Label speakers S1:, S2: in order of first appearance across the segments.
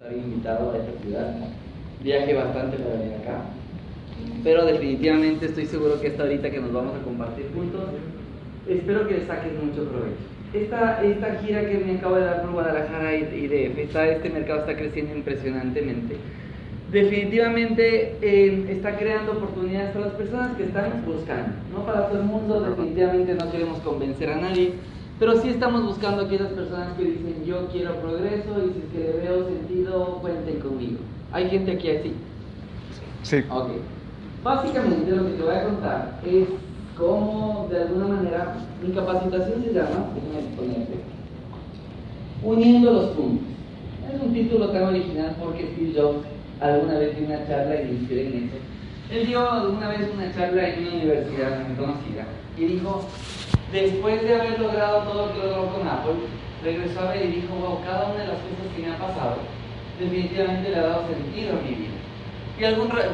S1: Estar invitado a esta ciudad. Viaje bastante para venir acá. Pero definitivamente estoy seguro que esta ahorita que nos vamos a compartir juntos, espero que le saques mucho provecho. Esta, esta gira que me acabo de dar por Guadalajara y, y DF, está, este mercado está creciendo impresionantemente. Definitivamente eh, está creando oportunidades para las personas que están buscando. No para todo el mundo, definitivamente no queremos convencer a nadie, pero sí estamos buscando aquellas personas que dicen yo quiero progreso y si es que le veo sentido, cuenten conmigo. ¿Hay gente aquí así?
S2: Sí.
S1: Ok. Básicamente lo que te voy a contar es cómo de alguna manera mi capacitación se llama, déjame ponerte, Uniendo los puntos. Es un título tan original porque Steve Jobs alguna vez dio una charla y me inspiré en eso. Él dio alguna vez una charla en una universidad muy conocida y dijo, después de haber logrado todo lo que logró con Apple, regresó a ver y dijo, wow, cada una de las cosas que me ha pasado definitivamente le ha dado sentido a mi vida. Y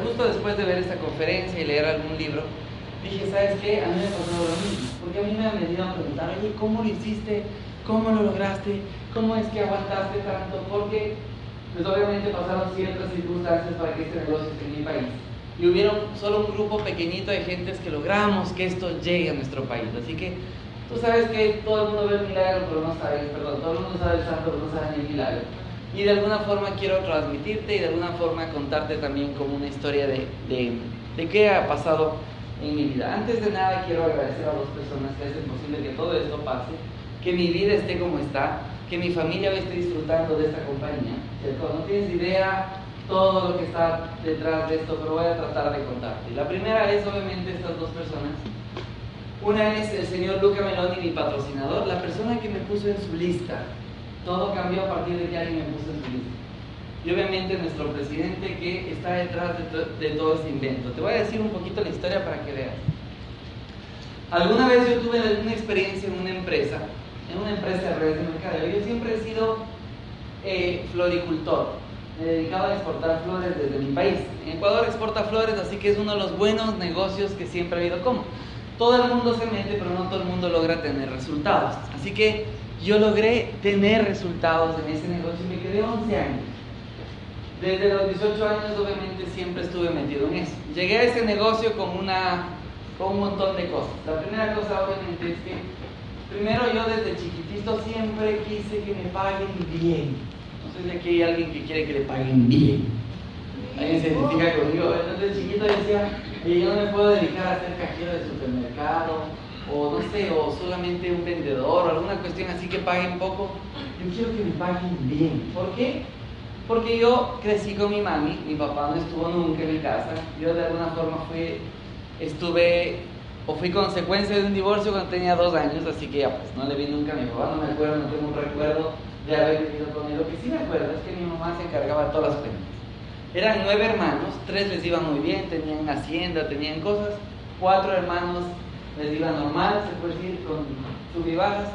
S1: justo después de ver esta conferencia y leer algún libro, dije, ¿sabes qué? A mí me pasó lo mismo, porque a mí me han venido a preguntar, oye, ¿cómo lo hiciste? ¿Cómo lo lograste? ¿Cómo es que aguantaste tanto? Porque, pues obviamente pasaron ciertas circunstancias para que este negocio esté en mi país. Y hubieron solo un grupo pequeñito de gentes que logramos que esto llegue a nuestro país. Así que tú sabes que todo el mundo ve el milagro, pero no sabe, perdón, todo el mundo sabe el santo, pero no sabe el milagro. Y de alguna forma quiero transmitirte y de alguna forma contarte también como una historia de, de, de qué ha pasado en mi vida. Antes de nada quiero agradecer a dos personas que hacen posible que todo esto pase, que mi vida esté como está, que mi familia hoy esté disfrutando de esta compañía. ¿cierto? No tienes idea todo lo que está detrás de esto, pero voy a tratar de contarte. La primera es obviamente estas dos personas. Una es el señor Luca Meloni, mi patrocinador, la persona que me puso en su lista. Todo cambió a partir de que alguien me puso en su lista. Y obviamente nuestro presidente que está detrás de, to de todo este invento. Te voy a decir un poquito la historia para que veas. Alguna vez yo tuve una experiencia en una empresa, en una empresa de redes de mercadeo. Yo siempre he sido eh, floricultor. Me he dedicado a exportar flores desde mi país. Ecuador exporta flores, así que es uno de los buenos negocios que siempre ha habido. ¿Cómo? Todo el mundo se mete, pero no todo el mundo logra tener resultados. Así que yo logré tener resultados en ese negocio y me quedé 11 años. Desde los 18 años obviamente siempre estuve metido en eso. Llegué a ese negocio con, una, con un montón de cosas. La primera cosa obviamente es que primero yo desde chiquitito siempre quise que me paguen bien. Si aquí hay alguien que quiere que le paguen bien. Alguien se identifica conmigo. Desde chiquito decía, oye, yo no me puedo dedicar a ser cajero de supermercado o no sé, o solamente un vendedor o alguna cuestión así que paguen poco. Yo quiero que me paguen bien. ¿Por qué? Porque yo crecí con mi mami, mi papá no estuvo nunca en mi casa, yo de alguna forma fui, estuve, o fui consecuencia de un divorcio cuando tenía dos años, así que ya pues no le vi nunca a mi papá, no me acuerdo, no tengo un recuerdo de haber vivido con él. Lo que sí me acuerdo es que mi mamá se encargaba de todas las cuentas. Eran nueve hermanos, tres les iban muy bien, tenían hacienda, tenían cosas, cuatro hermanos les iba normal, se puede decir, con sub y bajas,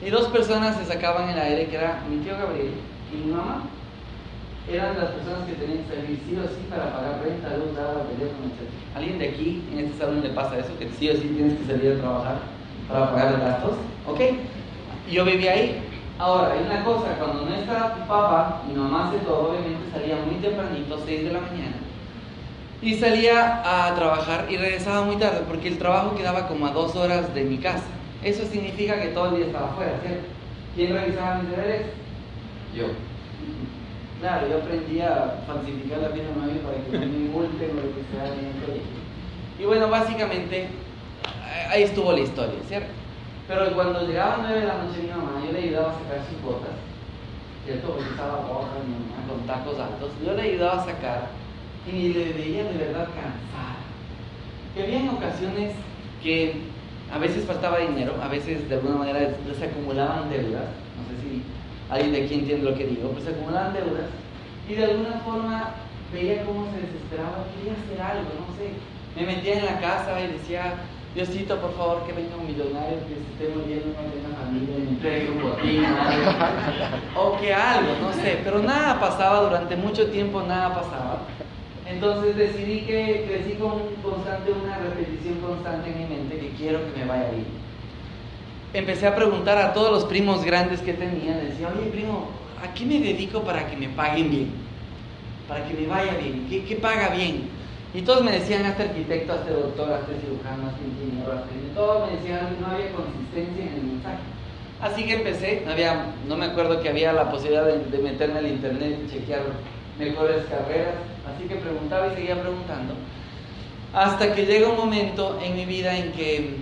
S1: y dos personas se sacaban el aire, que era mi tío Gabriel y mi mamá eran las personas que tenían que salir sí o sí para pagar renta, luz, agua, teléfono, etc. ¿Alguien de aquí en este salón le pasa eso? Que sí o sí tienes que salir a trabajar para pagar los gastos. ¿Ok? Yo vivía ahí. Ahora, hay una cosa, cuando no está tu papá, mi mamá hace todo, obviamente salía muy tempranito, 6 de la mañana, y salía a trabajar y regresaba muy tarde, porque el trabajo quedaba como a dos horas de mi casa. Eso significa que todo el día estaba afuera, ¿cierto? ¿Quién revisaba mis deberes? Yo. Claro, yo aprendí a falsificar la vida nueva para que no me multen o lo que sea en el colegio. Y bueno, básicamente ahí estuvo la historia, ¿cierto? Pero cuando llegaba a 9 de la noche mi mamá, yo le ayudaba a sacar sus botas, ¿cierto? Porque estaba roja mi mamá con tacos altos. Yo le ayudaba a sacar y le veía de verdad cansada. Que había ocasiones que a veces faltaba dinero, a veces de alguna manera se acumulaban deudas, no sé si alguien de aquí entiende lo que digo, pues se acumulaban deudas y de alguna forma veía cómo se desesperaba, quería hacer algo, no sé. Me metía en la casa y decía, Diosito, por favor, que venga un millonario que esté muriendo, no tenga familia, botín, algo. o que algo, no sé. Pero nada pasaba durante mucho tiempo, nada pasaba. Entonces decidí que crecí con un constante, una repetición constante en mi mente que quiero que me vaya bien empecé a preguntar a todos los primos grandes que tenía, decía, oye primo, ¿a qué me dedico para que me paguen bien? Para que me vaya bien. ¿Qué, qué paga bien? Y todos me decían, hazte arquitecto, hazte doctor, hazte cirujano, hazte ingeniero, hazte... Todos me decían, no había consistencia en el mensaje. Así que empecé, no, me acuerdo que había la posibilidad de, de meterme al internet y chequear mejores carreras. Así que preguntaba y seguía preguntando. Hasta que llega un momento en mi vida en que,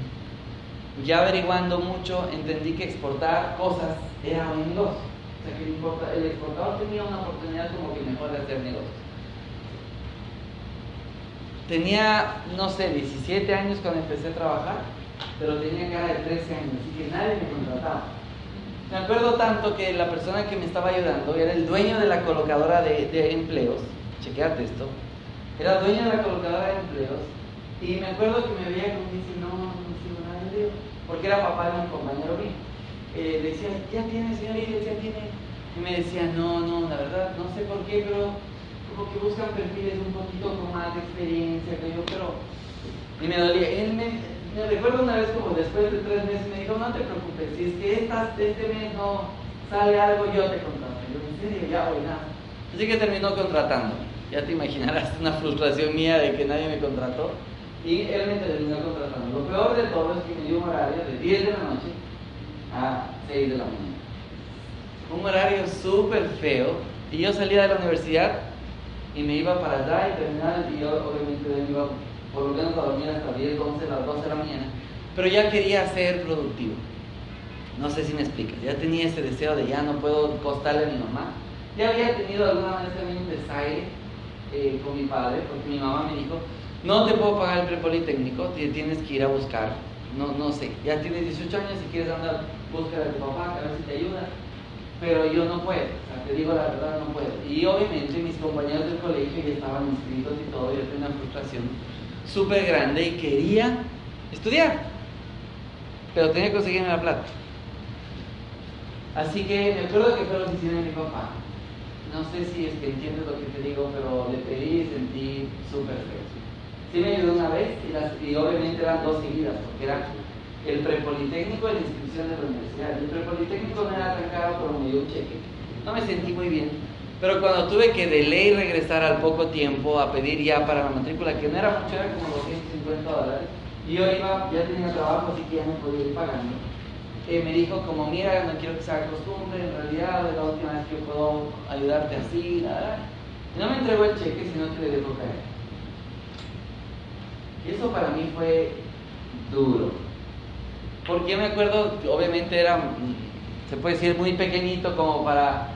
S1: ya averiguando mucho, entendí que exportar cosas era un negocio. O sea, que el exportador tenía una oportunidad como que mejor de hacer negocios. Tenía, no sé, 17 años cuando empecé a trabajar, pero tenía cara de 13 años, así que nadie me contrataba. Me acuerdo tanto que la persona que me estaba ayudando era el dueño de la colocadora de, de empleos, chequeate esto, era dueño de la colocadora de empleos, y me acuerdo que me veía como dice, no, no sigo nada de porque era papá de un compañero mío. Eh, le decía, ya tiene, señor ya tiene. Y me decía, no, no, la verdad, no sé por qué, pero como que buscan perfiles un poquito con más experiencia que yo, pero... Y me dolía. Él me, me recuerdo una vez como después de tres meses me dijo, no te preocupes, si es que esta, este mes no sale algo, yo te contrato. Yo en serio, ya voy nada. Así que terminó contratando. Ya te imaginarás una frustración mía de que nadie me contrató. Y él me terminó contratando. Lo peor de todo es que me dio un horario de 10 de la noche a 6 de la mañana. Un horario súper feo. Y yo salía de la universidad y me iba para allá y terminaba y yo obviamente me iba menos a dormir hasta 10, 11, las 12 de la mañana, pero ya quería ser productivo. No sé si me explicas, ya tenía ese deseo de ya no puedo costarle a mi mamá. Ya había tenido alguna vez también un desaire eh, con mi padre, porque mi mamá me dijo, no te puedo pagar el prepolitécnico, tienes que ir a buscar, no, no sé, ya tienes 18 años, si quieres andar, buscar a tu papá, a ver si te ayuda, pero yo no puedo, o sea, te digo la verdad, no puedo. Y obviamente mis compañeros del colegio ya estaban inscritos y todo, yo tenía una frustración súper grande y quería estudiar, pero tenía que conseguirme la plata. Así que me acuerdo que fue la oficina de mi papá. No sé si es que entiendes lo que te digo, pero le pedí y sentí súper feo. Sí me ayudó una vez y, las, y obviamente eran dos seguidas, porque era el prepolitécnico y la inscripción de la universidad. El prepolitécnico no era tan caro, pero me dio un cheque. No me sentí muy bien. Pero cuando tuve que de ley regresar al poco tiempo a pedir ya para la matrícula, que no era mucho, era como 250 dólares, y yo iba, ya tenía trabajo, así que ya no podía ir pagando. Eh, me dijo como, mira, no quiero que se haga costumbre, en realidad es la última vez que yo puedo ayudarte así, nada. Y no me entregó el cheque, sino que le dejó caer. Eso para mí fue duro. Porque yo me acuerdo, obviamente era, mm, se puede decir, muy pequeñito como para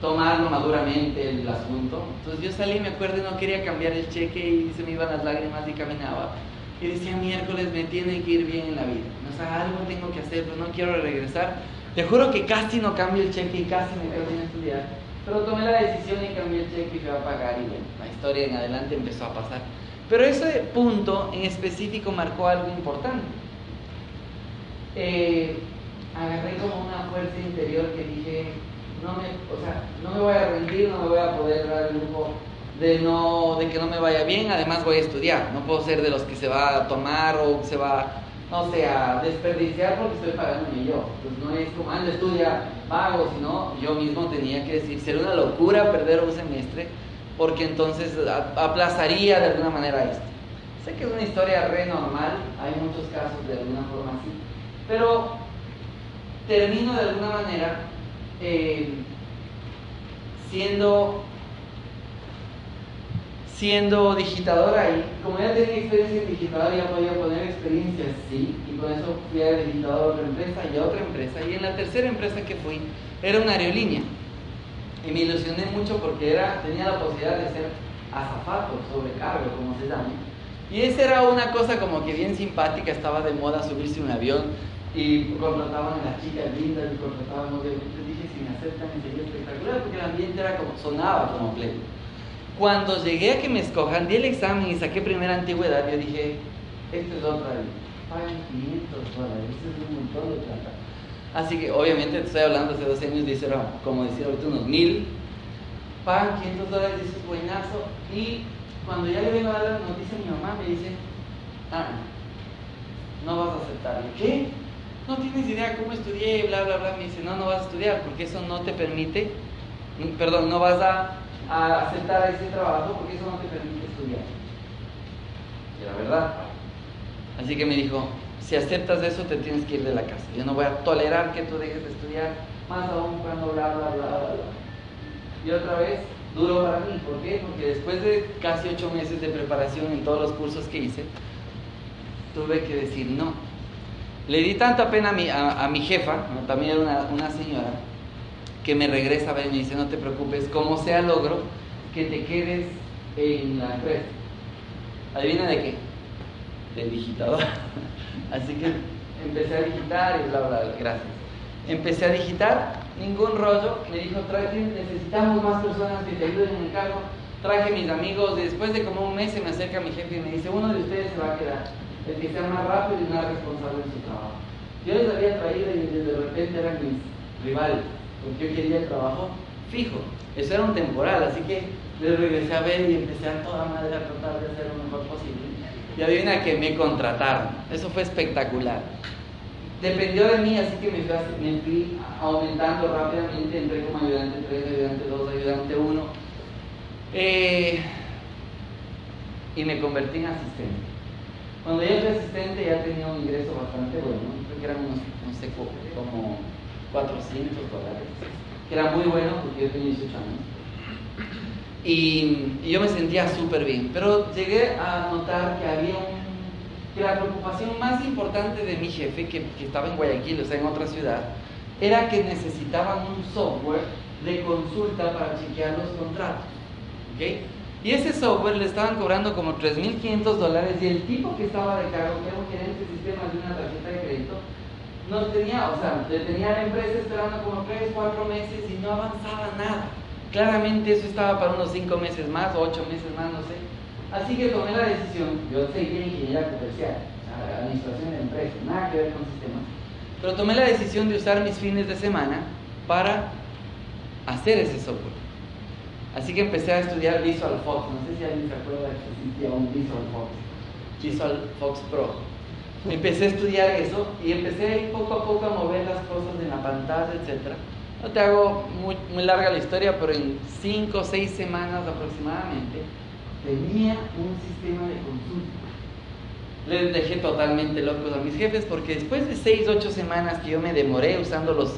S1: tomarlo maduramente el asunto. Entonces yo salí, me acuerdo, no quería cambiar el cheque y se me iban las lágrimas y caminaba. Y decía, miércoles me tiene que ir bien en la vida. O sea, algo tengo que hacer, pero no quiero regresar. Te juro que casi no cambio el cheque y casi me quedo sin estudiar. Pero tomé la decisión y cambié el cheque y fui a pagar y bueno, la historia en adelante empezó a pasar. Pero ese punto en específico marcó algo importante. Agarré como una fuerza interior que dije, no me, o sea, no me voy a rendir, no me voy a poder dar el lujo de, no, de que no me vaya bien, además voy a estudiar, no puedo ser de los que se va a tomar o se va, no sé, a desperdiciar porque estoy pagándome yo. Pues no es como, anda, estudia, pago, sino yo mismo tenía que decir, sería una locura perder un semestre porque entonces aplazaría de alguna manera esto. Sé que es una historia re normal, hay muchos casos de alguna forma así, pero termino de alguna manera eh, siendo siendo digitador ahí, como ya tenía experiencia en digitador, ya podía poner experiencia sí, y con eso fui a digitador a otra empresa y a otra empresa, y en la tercera empresa que fui era una aerolínea, y me ilusioné mucho porque era, tenía la posibilidad de ser azafato, sobrecargo, como se llama, y esa era una cosa como que bien simpática, estaba de moda subirse un avión, y contrataban a las chicas lindas y contrataban obviamente dije si me aceptan sería espectacular porque el ambiente era como sonaba como pleno cuando llegué a que me escojan di el examen y saqué primera antigüedad yo dije esto es otra pagan 500 dólares esto es un montón de plata así que obviamente estoy hablando hace dos años dice como decía ahorita unos mil pagan 500 dólares dices buenazo y cuando ya le vengo a dar la noticia a mi mamá me dice ah no vas a aceptarlo ¿qué? No tienes idea cómo estudié, bla, bla, bla. Me dice, no, no vas a estudiar porque eso no te permite perdón, no vas a, aceptar ese trabajo porque eso no te permite estudiar. Y era verdad. Así que me dijo, si aceptas eso te tienes que ir de la casa. Yo no voy a tolerar que tú dejes de estudiar, más aún cuando bla, bla, bla, bla, bla. Y otra vez, duro para mí. ¿Por qué? Porque después de casi ocho meses de preparación en todos los cursos que hice, tuve que decir no. Le di tanta pena a mi, a, mi jefa, también era una, señora, que me regresa y me dice, no te preocupes, como sea logro que te quedes en la empresa. ¿Adivina de qué? De digitador. Así que empecé a digitar y bla, bla, gracias. Empecé a digitar, ningún rollo, me dijo, necesitamos más personas que te ayuden en el cargo. Traje mis amigos, después de como un mes se me acerca mi jefe y me dice, uno de ustedes se va a quedar el que sea más rápido y más responsable en su trabajo. Yo les había traído y de repente eran mis rivales, porque yo quería el trabajo fijo. Eso era un temporal, así que les regresé a ver y empecé a toda madre a tratar de hacer lo mejor posible. Y adivina que me contrataron. Eso fue espectacular. Dependió de mí, así que me fui, aumentando rápidamente. Entré como ayudante 3, ayudante 2, ayudante 1. Eh, y me convertí en asistente. Cuando yo fui asistente ya tenía un ingreso bastante bueno, creo que eran unos, no sé, como 400 dólares, que era muy bueno porque yo tenía 18 años. Y, yo me sentía súper bien, pero llegué a notar que había un, que la preocupación más importante de mi jefe, que, que estaba en Guayaquil, o sea, en otra ciudad, era que necesitaban un software de consulta para chequear los contratos. ¿okay? Y ese software le estaban cobrando como 3.500 dólares y el tipo que estaba de cargo, que era un gerente de sistemas de una tarjeta de crédito, no tenía, o sea, le tenía la empresa esperando como 3, 4 meses y no avanzaba nada. Claramente eso estaba para unos 5 meses más, 8 meses más, no sé. Así que tomé la decisión, yo seguía ingeniería comercial, o sea, administración de empresas, nada que ver con sistemas, pero tomé la decisión de usar mis fines de semana para hacer ese software. Así que empecé a estudiar Visual Fox. No sé si alguien se acuerda que existía un Visual Fox. Visual Fox Pro. Empecé a estudiar eso y empecé poco a poco a mover las cosas en la pantalla, etc. No te hago muy, muy larga la historia, pero en 5 o 6 semanas aproximadamente tenía un sistema de consulta. Les dejé totalmente locos a mis jefes porque después de 6 8 semanas que yo me demoré usando los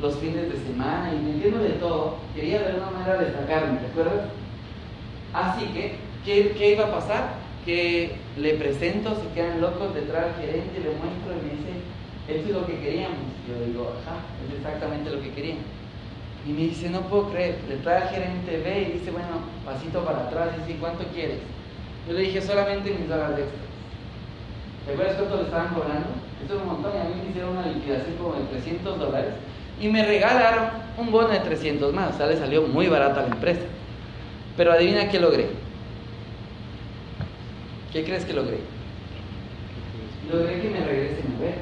S1: los fines de semana y entiendo de todo, quería de alguna manera destacarme, ¿te acuerdas? Así que, ¿qué, iba a pasar? Que le presento, se quedan locos detrás del gerente, le muestro y me dice, esto es lo que queríamos. Yo digo, ajá, es exactamente lo que querían. Y me dice, no puedo creer, detrás del gerente ve y dice, bueno, pasito para atrás, dice, ¿cuánto quieres? Yo le dije, solamente mis horas extras. ¿Te acuerdas cuánto le estaban cobrando? Eso es un montón, y a mí me hicieron una liquidación como de 300 dólares y me regalaron un bono de 300 más. O sea, le salió muy barata a la empresa. Pero adivina qué logré. ¿Qué crees que logré? Logré que me regresen a ver.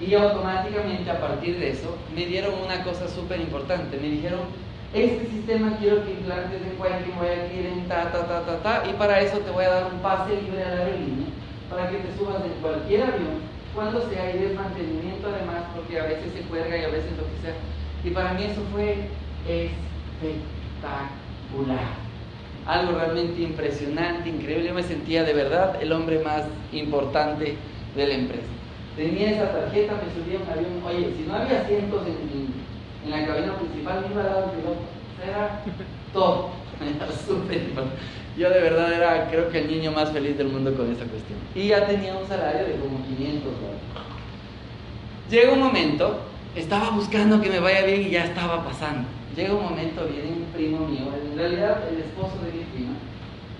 S1: Y automáticamente a partir de eso me dieron una cosa súper importante. Me dijeron, este sistema quiero que implantes en Guayaquil, Guayaquil, en ta, ta, ta, ta, ta, y para eso te voy a dar un pase libre a la aerolínea para que te subas en cualquier avión cuando se hay desmantenimiento además, porque a veces se cuelga y a veces lo que sea. Y para mí eso fue espectacular. Algo realmente impresionante, increíble. Yo me sentía de verdad el hombre más importante de la empresa. Tenía esa tarjeta, me subía un avión. Oye, si no había asientos en, en, la cabina principal, me iba a dar el piloto. Era todo. Yo de verdad era, creo que el niño más feliz del mundo con esa cuestión. Y ya tenía un salario de como 500 dólares. Llega un momento, estaba buscando que me vaya bien y ya estaba pasando. Llega un momento, viene un primo mío, en realidad el esposo de mi prima,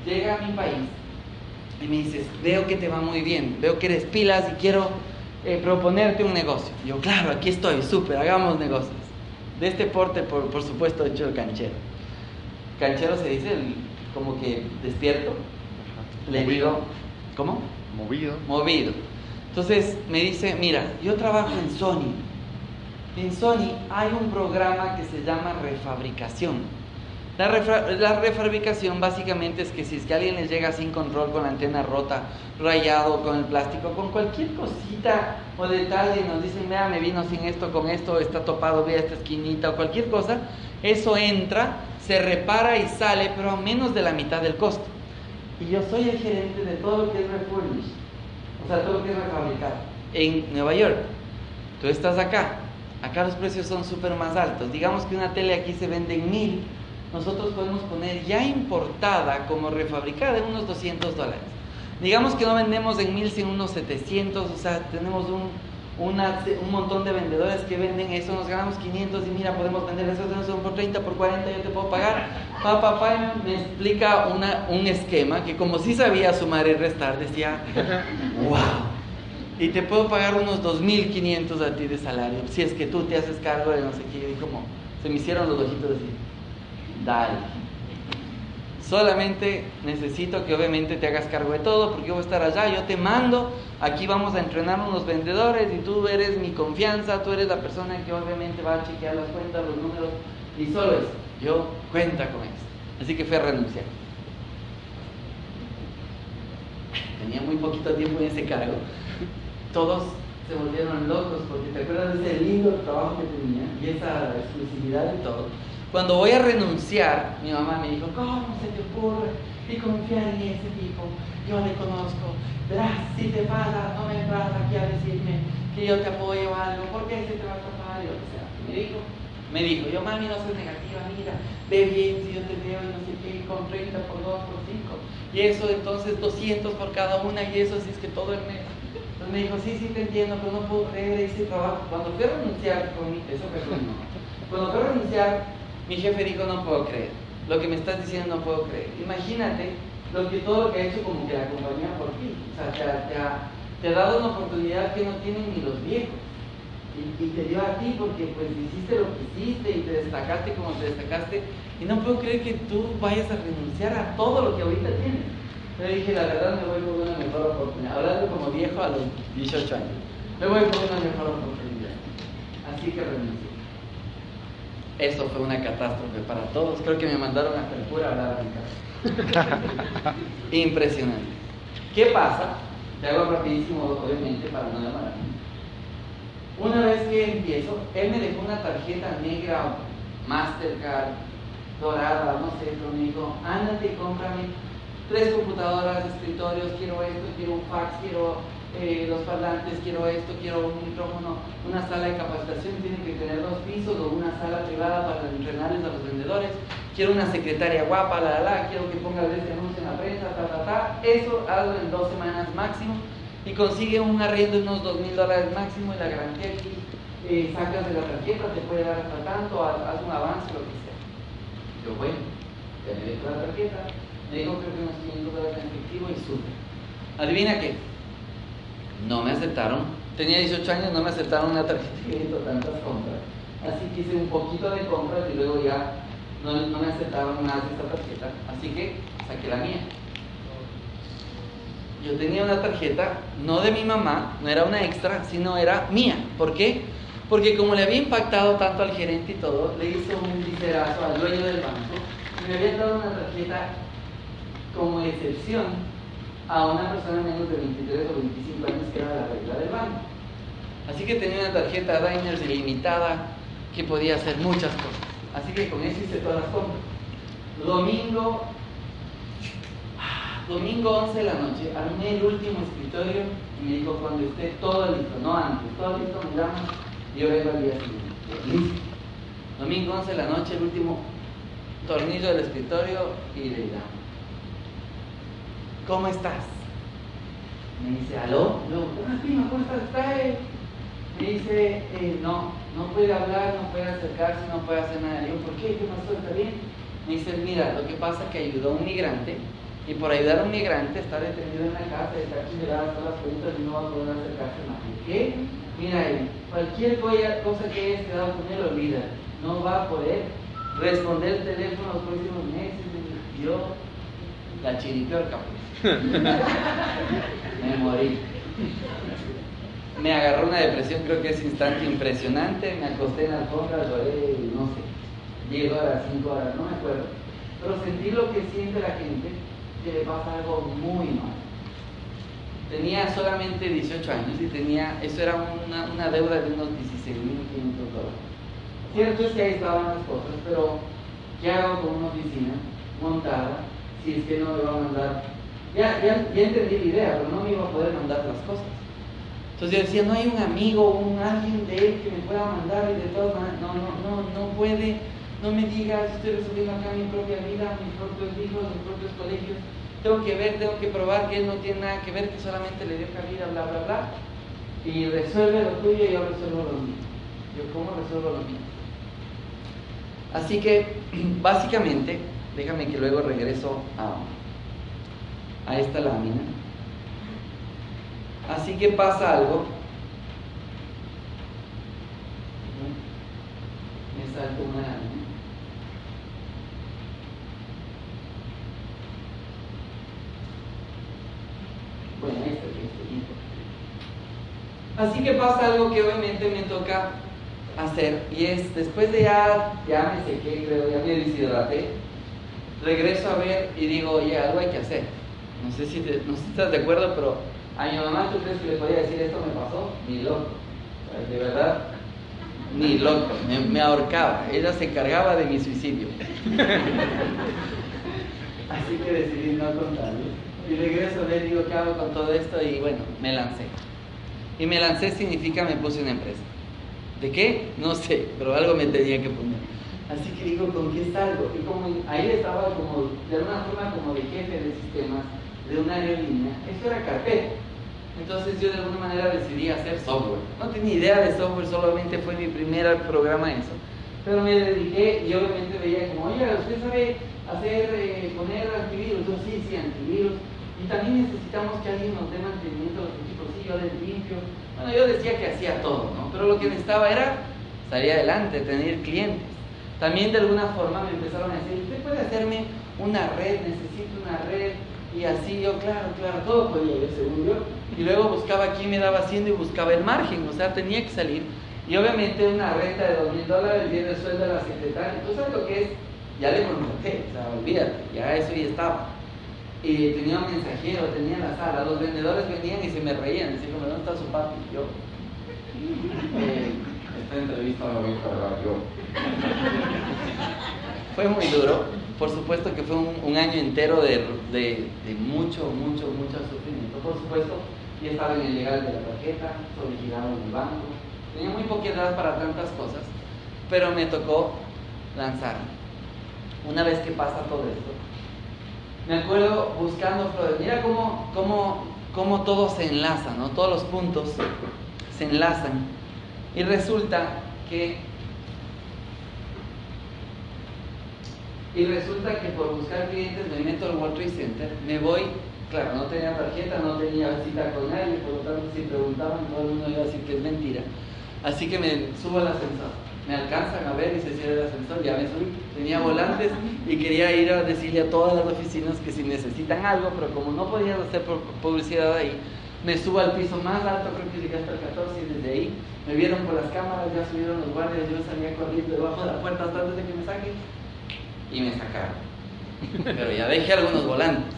S1: llega a mi país y me dice, veo que te va muy bien, veo que eres pilas y quiero eh, proponerte un negocio. yo, claro, aquí estoy, súper, hagamos negocios. De este porte, por, por supuesto, hecho el canchero. Canchero se dice el como que despierto, le digo, ¿cómo?
S2: Movido.
S1: Movido. Entonces me dice, mira, yo trabajo en Sony. En Sony hay un programa que se llama refabricación. La, la, refabricación básicamente es que si es que alguien les llega sin control con la antena rota, rayado con el plástico, con cualquier cosita o detalle, nos dicen, vea, me vino sin esto, con esto, está topado, vea esta esquinita o cualquier cosa, Eso entra, se repara y sale, pero a menos de la mitad del costo. Y yo soy el gerente de todo lo que es refurnished, o sea, todo lo que es refabricado, en Nueva York. Tú estás acá, acá los precios son súper más altos. Digamos que una tele aquí se vende en mil, nosotros podemos poner ya importada como refabricada en unos 200 dólares. Digamos que no vendemos en mil, sino unos 700, o sea, tenemos un, un montón de vendedores que venden eso, nos ganamos 500 y mira, podemos vender eso, son por 30, por 40, yo te puedo pagar. Papá, papá me explica una, un esquema que como si sabía sumar y restar, decía, wow, y te puedo pagar unos 2.500 a ti de salario, si es que tú te haces cargo de no sé qué, y como se me hicieron los ojitos así, dale. Solamente necesito que obviamente te hagas cargo de todo, porque yo voy a estar allá, yo te mando, aquí vamos a entrenar unos vendedores y tú eres mi confianza, tú eres la persona que obviamente va a chequear las cuentas, los números, y solo eso, yo cuenta con eso. Así que fui a renunciar. Tenía muy poquito tiempo en ese cargo. Todos se volvieron locos porque te acuerdas de ese lindo trabajo que tenía y esa exclusividad y todo. Cuando voy a renunciar, mi mamá me dijo, ¿cómo se te ocurre? Y confiar en ese tipo, yo le conozco. Verás, si te pasa, no me entras aquí a decirme que yo te apoyo o algo, porque se te va a tapar? o sea, me dijo, me dijo, yo mami no soy negativa, mira, ve bien si yo te veo y no sé qué, con 30 por 2 por 5. Y eso entonces 200 por cada una y eso así es que todo el mes. Entonces me dijo, sí, sí te entiendo, pero no puedo creer ese trabajo. Cuando fui a renunciar, con mi, eso fue con Cuando fui a renunciar, mi jefe dijo, no puedo creer. Lo que me estás diciendo no puedo creer. Imagínate lo que, todo lo que ha hecho como que la compañía por ti. O sea, te ha, te ha, dado una oportunidad que no tienen ni los viejos. Y, te dio a ti porque pues hiciste lo que hiciste y te destacaste como te destacaste. Y no puedo creer que tú vayas a renunciar a todo lo que ahorita tienes. Yo dije, la verdad me voy por una mejor oportunidad. Hablando como viejo a los 18 años. Me voy por una mejor oportunidad. Así que renuncié. Eso fue una catástrofe para todos. Creo que me mandaron a Perpura a hablar a mi casa. Impresionante. ¿Qué pasa? Te hago rapidísimo, obviamente, para no llamar Una vez que empiezo, él me dejó una tarjeta negra, Mastercard, dorada, no sé, pero me dijo, ándate, cómprame tres computadoras, escritorios, quiero esto, quiero un fax, quiero eh, los parlantes, quiero esto, quiero un micrófono, una sala de capacitación, tiene que tener dos pisos o una sala privada para entrenarles a los vendedores, quiero una secretaria guapa, la, la, la, quiero que ponga este anuncio en la prensa, ta, ta, ta. Eso hazlo en dos semanas máximo y consigue un arriendo de unos dos mil dólares máximo y la garantía aquí, eh, sacas de la tarjeta, te puede dar hasta tanto, haz un avance, lo que sea. Yo, bueno, ya me dejo la tarjeta, me dijo creo que unos 500 dólares en efectivo y sube. ¿Adivina qué? No me aceptaron. Tenía 18 años, no me aceptaron una tarjeta de crédito, tantas compras. Así que hice un poquito de compras y luego ya no, me aceptaron más esta tarjeta. Así que saqué la mía. Yo tenía una tarjeta, no de mi mamá, no era una extra, sino era mía. ¿Por qué? Porque como le había impactado tanto al gerente y todo, le hizo un literazo al dueño del banco y me había dado una tarjeta como excepción a una persona menos de 23 o 25 años que era la regla del banco. Así que tenía una tarjeta Diners ilimitada que podía hacer muchas cosas. Así que con eso hice todas las compras. Domingo, domingo 11 de la noche, armé el último escritorio y me dijo cuando esté todo listo, no antes, todo listo, llama y yo vengo al día siguiente. Listo. Domingo 11 de la noche, el último tornillo del escritorio y le llamo. ¿Cómo estás? Me dice, ¿aló? Yo, prima, ¿cómo estás? ¿Está Me dice, eh, no, no puede hablar, no puede acercarse, no puede hacer nada. Le digo, ¿por qué? ¿Qué pasó? ¿Está bien? Me dice, mira, lo que pasa es que ayudó a un migrante y por ayudar a un migrante está detenido en la casa, está considerado todas las cuentas y no va a poder acercarse más. ¿Qué? Mira, cualquier cosa que hayas quedado con él, olvida. No va a poder responder el teléfono los próximos meses. Yo, la chiripeó el capullo me morí. Me agarró una depresión, creo que es instante impresionante. Me acosté en la alfombra, lloré, no sé, 10 horas, 5 horas, no me acuerdo. Pero sentí lo que siente la gente que le pasa algo muy mal. Tenía solamente 18 años y tenía, eso era una, deuda de unos 16.500 dólares. Cierto es que ahí estaban las cosas, pero ¿qué hago con una oficina montada si es que no me va a mandar? Ya, ya, ya entendí la idea, pero no me iba a poder mandar las cosas. Entonces yo decía, no hay un amigo, un alguien de él que me pueda mandar y de todas maneras, no, no, no, no puede, no me digas, estoy resolviendo acá mi propia vida, mis propios hijos, mis propios colegios, tengo que ver, tengo que probar que él no tiene nada que ver, que solamente le dio cabida, bla, bla, bla, y resuelve lo tuyo y yo resuelvo lo mío. Yo, ¿cómo resuelvo lo mío? Así que, básicamente, déjame que luego regreso a, a esta lámina. Así que pasa algo. Me salto una lámina. Bueno, ahí está, Así que pasa algo que obviamente me toca hacer y es después de ya, ya me sequé, creo, ya me deshidraté, regreso a ver y digo, oye, algo hay que hacer. No sé si, no sé si estás de acuerdo, pero a mi mamá, ¿tú crees que le podía decir esto me pasó? Ni loco. De verdad, ni loco. Me, me ahorcaba. Ella se encargaba de mi suicidio. Así que decidí no contarle. Y regreso ver, digo, ¿qué hago con todo esto? Y bueno, me lancé. Y me lancé significa me puse una empresa. ¿De qué? No sé, pero algo me tenía que poner. Así que digo, ¿con qué salgo? Y como ahí estaba como, de alguna forma como de jefe de sistemas de una aerolínea, eso era carpeta. Entonces yo de alguna manera decidí hacer software. No tenía idea de software, solamente fue mi primer programa eso. Pero me dediqué y obviamente veía como, oye, ¿usted sabe hacer, eh, poner antivirus? Yo sí, sí, antivirus. Y también necesitamos que alguien nos dé mantenimiento los equipos. Sí, yo les limpio. Bueno, yo decía que hacía todo, ¿no? Pero lo que necesitaba era salir adelante, tener clientes. También de alguna forma me empezaron a decir, ¿usted puede hacerme una red? Necesito una red. Y así yo, claro, claro, todo podía según yo y luego buscaba quién me daba haciendo y buscaba el margen, o sea, tenía que salir. Y obviamente una renta de dos mil dólares viene el sueldo de la secretaria. ¿Tú sabes lo que es? Ya le contraté, o sea, olvídate, ya eso ya estaba. Y tenía un mensajero, tenía la sala, los vendedores venían y se me reían, decían, ¿dónde está su papi? yo, eh, esta entrevista la voy a yo. fue muy duro, por supuesto que fue un, año entero de, mucho, mucho, mucho sufrimiento, por supuesto y estaba en el legal de la tarjeta, solicitado en el banco. Tenía muy poca edad para tantas cosas, pero me tocó lanzarme. Una vez que pasa todo esto, me acuerdo buscando flores. Mira cómo, cómo, cómo todo se enlaza, ¿no? Todos los puntos se enlazan. Y resulta que y resulta que por buscar clientes me meto al World Trade Center, me voy Claro, no tenía tarjeta, no tenía cita con nadie, por lo tanto si preguntaban todo el mundo iba a decir que es mentira. Así que me subo al ascensor, me alcanzan a ver y se cierra el ascensor, ya me subí, tenía volantes y quería ir a decirle a todas las oficinas que si necesitan algo, pero como no podía hacer publicidad ahí, me subo al piso más alto, creo que llegué hasta el 14 y desde ahí me vieron por las cámaras, ya subieron los guardias, yo salía corriendo debajo de la puerta antes de que me saquen y me sacaron. Pero ya dejé algunos volantes.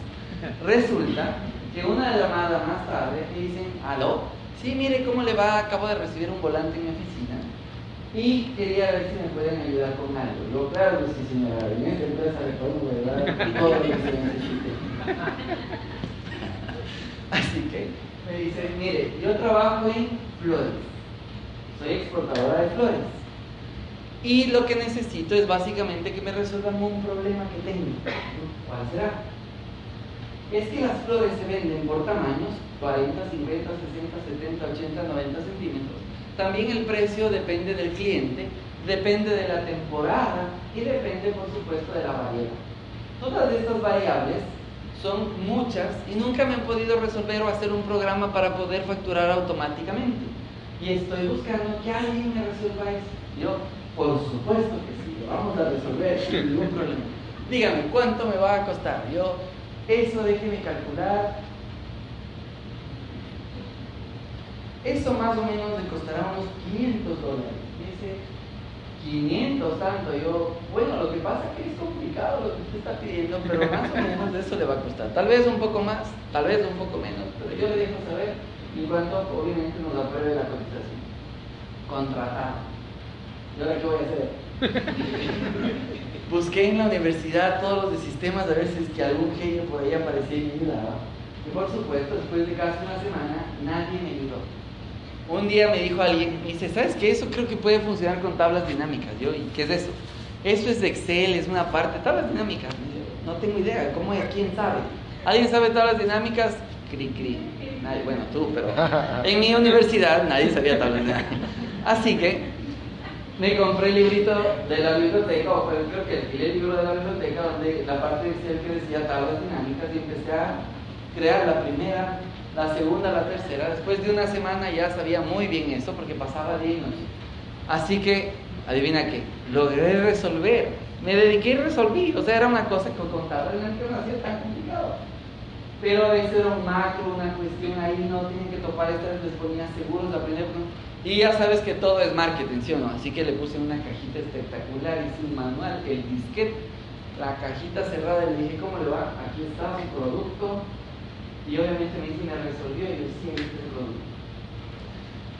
S1: Resulta que una llamada más tarde me dicen, aló, sí, mire cómo le va, acabo de recibir un volante en mi oficina y quería ver si me pueden ayudar con algo. Yo, claro que sí, señora, en esta empresa le podemos ayudar y todo lo que se necesite. Así que me dice, mire, yo trabajo en flores, soy exportadora de flores. Y lo que necesito es básicamente que me resuelvan un problema que tengo. ¿Cuál será? es que las flores se venden por tamaños, 40, 50, 60, 70, 80, 90 centímetros. También el precio depende del cliente, depende de la temporada y depende, por supuesto, de la variedad. Todas estas variables son muchas y nunca me han podido resolver o hacer un programa para poder facturar automáticamente. Y estoy buscando que alguien me resuelva eso. Yo, por supuesto que sí, lo vamos a resolver sin ningún problema. Dígame, ¿cuánto me va a costar? Yo eso déjeme calcular. Eso más o menos le costará unos 500 dólares. Dice, 500 tanto. Yo, bueno, lo que pasa es que es complicado lo que usted está pidiendo, pero más o menos eso le va a costar. Tal vez un poco más, tal vez un poco menos, pero yo le dejo saber en cuanto obviamente nos apruebe la cotización. Contratado. ¿Y ahora qué voy a hacer? Busqué en la universidad todos los de sistemas a ver si es que algún genio por ahí aparecía y me ayudaba. Y por supuesto, después de casi una semana, nadie me ayudó. Un día me dijo alguien, me dice, ¿sabes qué? Eso creo que puede funcionar con tablas dinámicas. Yo, ¿y qué es eso? Eso es de Excel, es una parte. Tablas dinámicas. No tengo idea. ¿Cómo es? ¿Quién sabe? ¿Alguien sabe tablas dinámicas? Cri, cri. Nadie, bueno, tú, pero en mi universidad nadie sabía tablas dinámicas. Así que me compré el librito de la biblioteca, o creo que el libro de la biblioteca, donde la parte de Excel que decía tablas dinámicas y empecé a crear la primera, la segunda, la tercera. Después de una semana ya sabía muy bien eso porque pasaba día y noche. Así que, adivina qué, logré resolver. Me dediqué y resolví. O sea, era una cosa que contablemente no hacía tan complicado. Pero eso era un macro, una cuestión ahí, no tienen que topar esto, les ponía seguros, aprender. Y ya sabes que todo es marketing, ¿sí o no? Así que le puse una cajita espectacular, hice un manual, el disquete, la cajita cerrada, y le dije, ¿cómo le va? Aquí está su producto, y obviamente me dice, me resolvió y yo sí, este producto.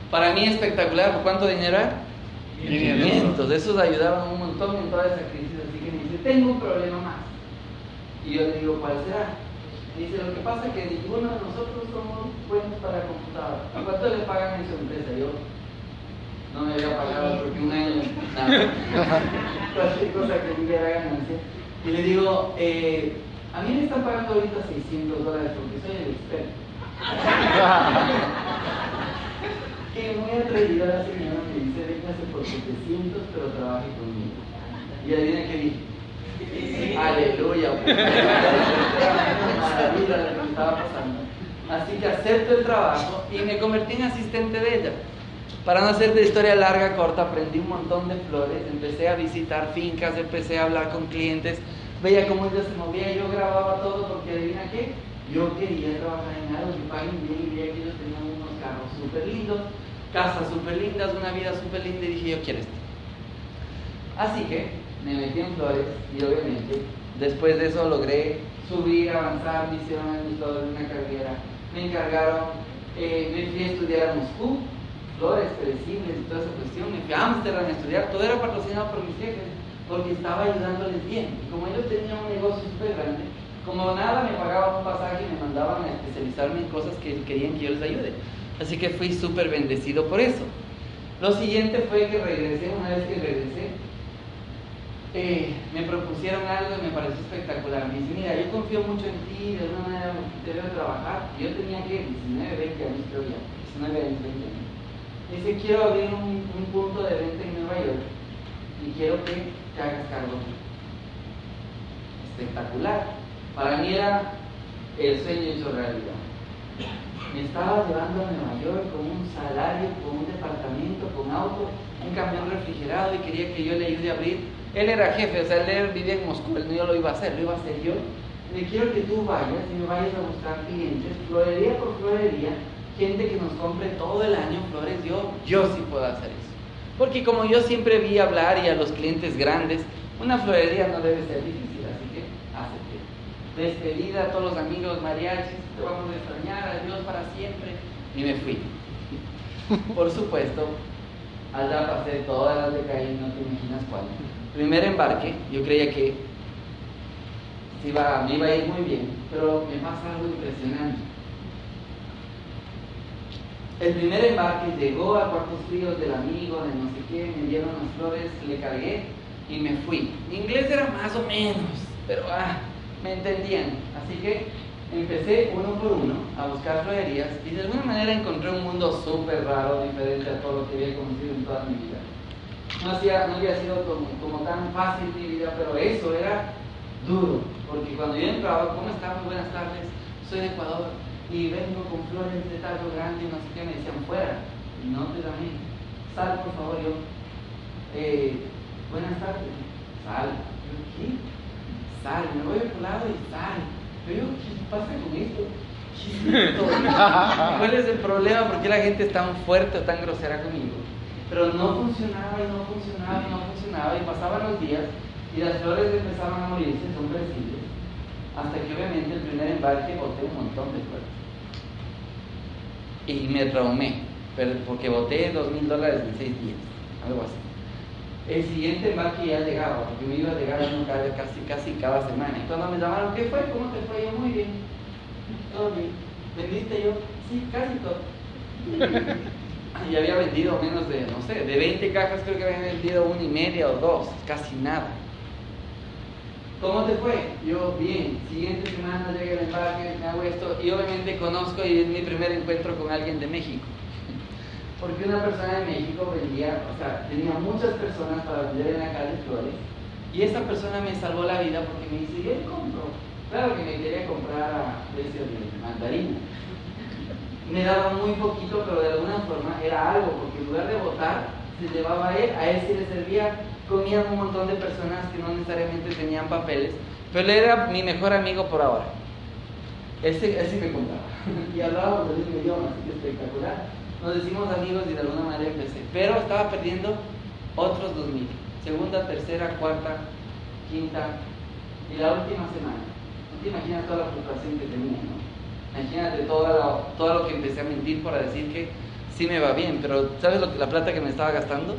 S1: Para mí espectacular, ¿por cuánto dinero era? 500. Esos ayudaban un montón en toda esa crisis. Así que me dice, tengo un problema más. Y yo le digo, ¿cuál será? Dice, lo que pasa es que ninguno de nosotros somos buenos para computadora. ¿Cuánto le pagan en su empresa? Yo no me había pagado porque un año, nada. Cualquier cosa que tuviera ganancia. Y le digo, eh, a mí me están pagando ahorita 600 dólares porque soy el experto. que muy atrevida la señora me dice, déjase por 700, pero trabaje conmigo. Y adivina qué dije. Aleluya. Maravilla lo que estaba pasando. Así que acepto el trabajo y me convertí en asistente de ella. Para no hacer de historia larga, corta, aprendí un montón de flores, empecé a visitar fincas, empecé a hablar con clientes, veía cómo ella se movía, yo grababa todo porque adivina qué, yo quería trabajar en algo que paguen bien y veía que ellos tenían unos carros súper lindos, casas súper lindas, una vida súper linda y dije yo quiero esto. Así que me metí en flores y obviamente después de eso logré subir, avanzar, me hicieron una carrera, me encargaron, eh, me fui a estudiar a Moscú, flores, perecibles y toda esa cuestión, me fui a Ámsterdam a estudiar, todo era patrocinado por mis jefes porque estaba ayudándoles bien. Como ellos tenían un negocio súper grande, como nada me pagaban un pasaje y me mandaban a especializarme en cosas que querían que yo les ayude. Así que fui súper bendecido por eso. Lo siguiente fue que regresé, una vez que regresé, eh, me propusieron algo y me pareció espectacular. Me dice, mira, yo confío mucho en ti, de alguna manera debo trabajar. Yo tenía que 19, 20 años creo ya, 19 años, 20 años. Dice, quiero abrir un, un punto de venta en Nueva York y quiero que te hagas cargo. Espectacular. Para mí era el sueño hecho realidad. Me estaba llevando a Nueva York con un salario, con un departamento, con auto, un camión refrigerado y quería que yo le ayude a abrir. Él era jefe, o sea, él vivía en Moscú, él no lo iba a hacer, lo iba a hacer yo. Le quiero que tú vayas y me vayas a buscar clientes, florería por florería, gente que nos compre todo el año flores, yo, yo sí puedo hacer eso. Porque como yo siempre vi hablar y a los clientes grandes, una florería no debe ser difícil, así que acepté. Despedida a todos los amigos mariachis, te vamos a extrañar, adiós para siempre. Y me fui. Por supuesto, allá pasé todas las de Caín, no te imaginas cuál. Primer embarque, yo creía que iba, me iba a ir muy bien, pero me pasa algo impresionante el primer embarque llegó a Cuartos Fríos del amigo, de no sé qué, me dieron las flores, le cargué y me fui. Mi inglés era más o menos, pero ah, me entendían. Así que empecé uno por uno a buscar florerías y de alguna manera encontré un mundo súper raro, diferente a todo lo que había conocido en toda mi vida. No, hacía, no había sido como, como, tan fácil mi vida, pero eso era duro, porque cuando yo entraba, ¿cómo estamos? Buenas tardes, soy de Ecuador y vengo con flores de tallo grande y no sé qué, me decían, fuera, no te da mí, sal por favor, yo, eh, buenas tardes, sal, yo, ¿qué? Sal, me voy a otro lado y sal, pero yo, ¿qué pasa con esto? ¿Cuál es el problema? ¿Por qué la gente es tan fuerte o tan grosera conmigo? Pero no funcionaba y no funcionaba y no funcionaba y pasaban los días y las flores empezaban a morirse, son flexibles, hasta que obviamente el primer embarque boté un montón de flores y me traumé, porque boté dos mil dólares en seis días, algo así. el siguiente embarque ya llegaba, porque me iba a llegar casi, casi cada semana. Y cuando me llamaron, ¿qué fue? ¿Cómo te fue? Yo, muy bien. Todo bien. ¿Vendiste yo? Sí, casi todo. Y había vendido menos de, no sé, de 20 cajas creo que había vendido una y media o dos, casi nada. ¿Cómo te fue? Yo, bien. Siguiente semana llegué al embarque, me hago esto, y obviamente conozco y es mi primer encuentro con alguien de México porque una persona de México vendía, o sea, tenía muchas personas para vender en la calle flores, y esa persona me salvó la vida porque me dice, yo compro. Claro que me quería comprar a precio de mandarina. Me daba muy poquito, pero de alguna forma era algo, porque en lugar de votar, se llevaba a él, a él sí le servía, comían un montón de personas que no necesariamente tenían papeles, pero él era mi mejor amigo por ahora. Ese, ese me contaba. y hablábamos del mismo idioma, así que espectacular nos decimos amigos y de alguna manera empecé. Pero estaba perdiendo otros 2000. Segunda, tercera, cuarta, quinta y la última semana. No te imaginas toda la frustración que tenía, ¿no? Imagínate todo lo que empecé a mentir para decir que sí me va bien, pero ¿sabes lo que, la plata que me estaba gastando?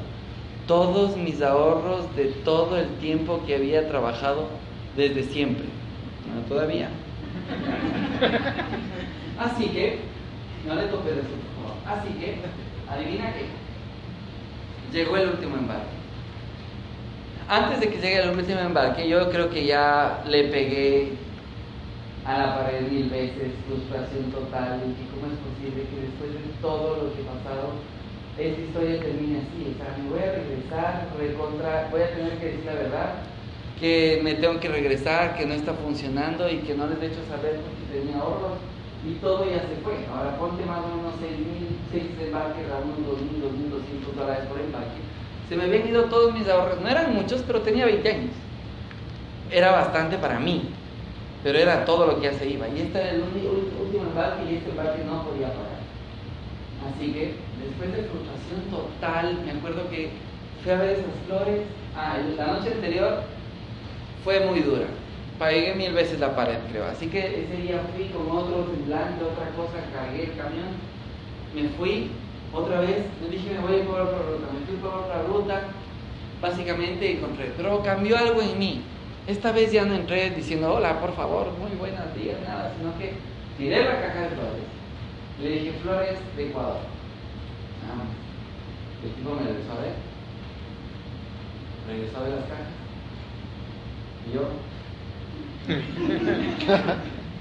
S1: Todos mis ahorros de todo el tiempo que había trabajado desde siempre. No, todavía. Así que, no le toqué de eso. Así que, adivina qué. Llegó el último embarque. Antes de que llegue el último embarque, yo creo que ya le pegué a la pared mil veces, frustración total, y cómo es posible que después de todo lo que he pasado, esta historia termine así. O sea, me voy a regresar, recontra, voy a tener que decir la verdad, que me tengo que regresar, que no está funcionando y que no les he hecho saber porque tenía ahorros y todo ya se fue. Ahora ponte más o menos 6.000, embarques a unos 2.000, 2.200 dólares por embarque. Se me habían ido todos mis ahorros, no eran muchos, pero tenía 20 años. Era bastante para mí, pero era todo lo que ya se iba. Y este era el último embarque y este embarque no podía pagar. Así que después de frustración total, me acuerdo que fui a ver esas flores. Ah, la noche anterior fue muy dura pagué mil veces la pared, creo. Así que ese día fui con otro semblante, otra cosa, cargué el camión, me fui otra vez, me dije me voy a ir por otra ruta, me fui por otra ruta, básicamente encontré, pero cambió algo en mí. Esta vez ya no entré diciendo hola, por favor, muy buenos días, nada, sino que tiré la caja de flores. Le dije flores de Ecuador. Nada El tipo me regresó a ver. Regresó a ver las cajas. Y yo,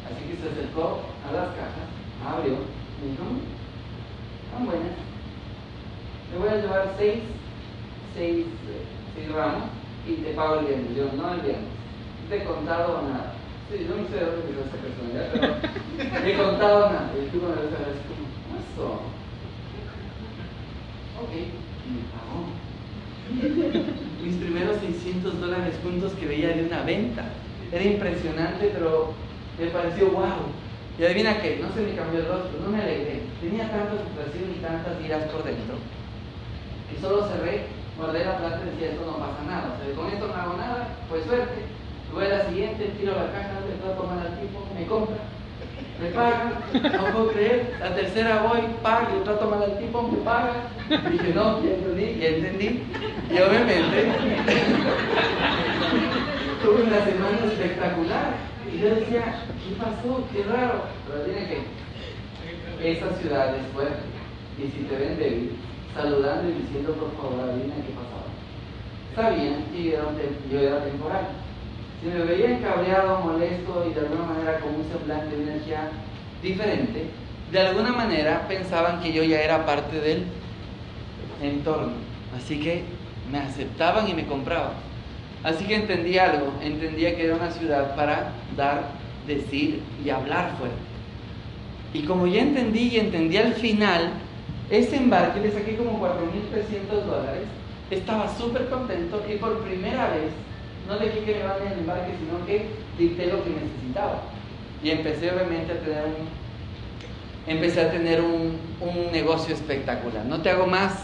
S1: Así que se acercó a las cajas, abrió, me dijo, están buenas. Le voy a llevar seis, seis, seis ramos y te pago el viernes. Yo, no el viernes. Te he contado nada. Sí, yo no sé de dónde empezó esa personalidad, pero he contado nada. Y tú me ves a como, eso. Ok, y me pagó. Mis primeros 600 dólares juntos que veía de una venta. Era impresionante, pero me pareció wow. Y adivina qué, no se me cambió el rostro, no me alegré. Tenía tanta frustración y tantas iras por dentro. Y solo cerré, guardé la plata y decía, esto no pasa nada. O sea, con esto no hago nada, pues suerte. Voy a la siguiente, tiro la caja, le trato mal al tipo, me compra, me paga, no puedo creer. La tercera voy, pago, le trato mal al tipo, me paga. dije, no, ya entendí, ya entendí. Y obviamente tuve una semana espectacular. Y yo decía, ¿qué pasó? Qué raro. Pero tiene que, esa ciudad es fuerte. Y si te ven débil, saludando y diciendo, por favor, adivina qué pasaba. Sabían que yo era temporal. Si me veían cabreado, molesto y de alguna manera con un semblante de energía diferente, de alguna manera pensaban que yo ya era parte del entorno. Así que me aceptaban y me compraban. Así que entendí algo, entendía que era una ciudad para dar, decir y hablar fuerte. Y como ya entendí y entendí al final, ese embarque le saqué como 4.300 dólares, estaba súper contento y por primera vez no dejé que me vaya el embarque, sino que dicté lo que necesitaba. Y empecé obviamente a tener un, empecé a tener un, un negocio espectacular. No te hago más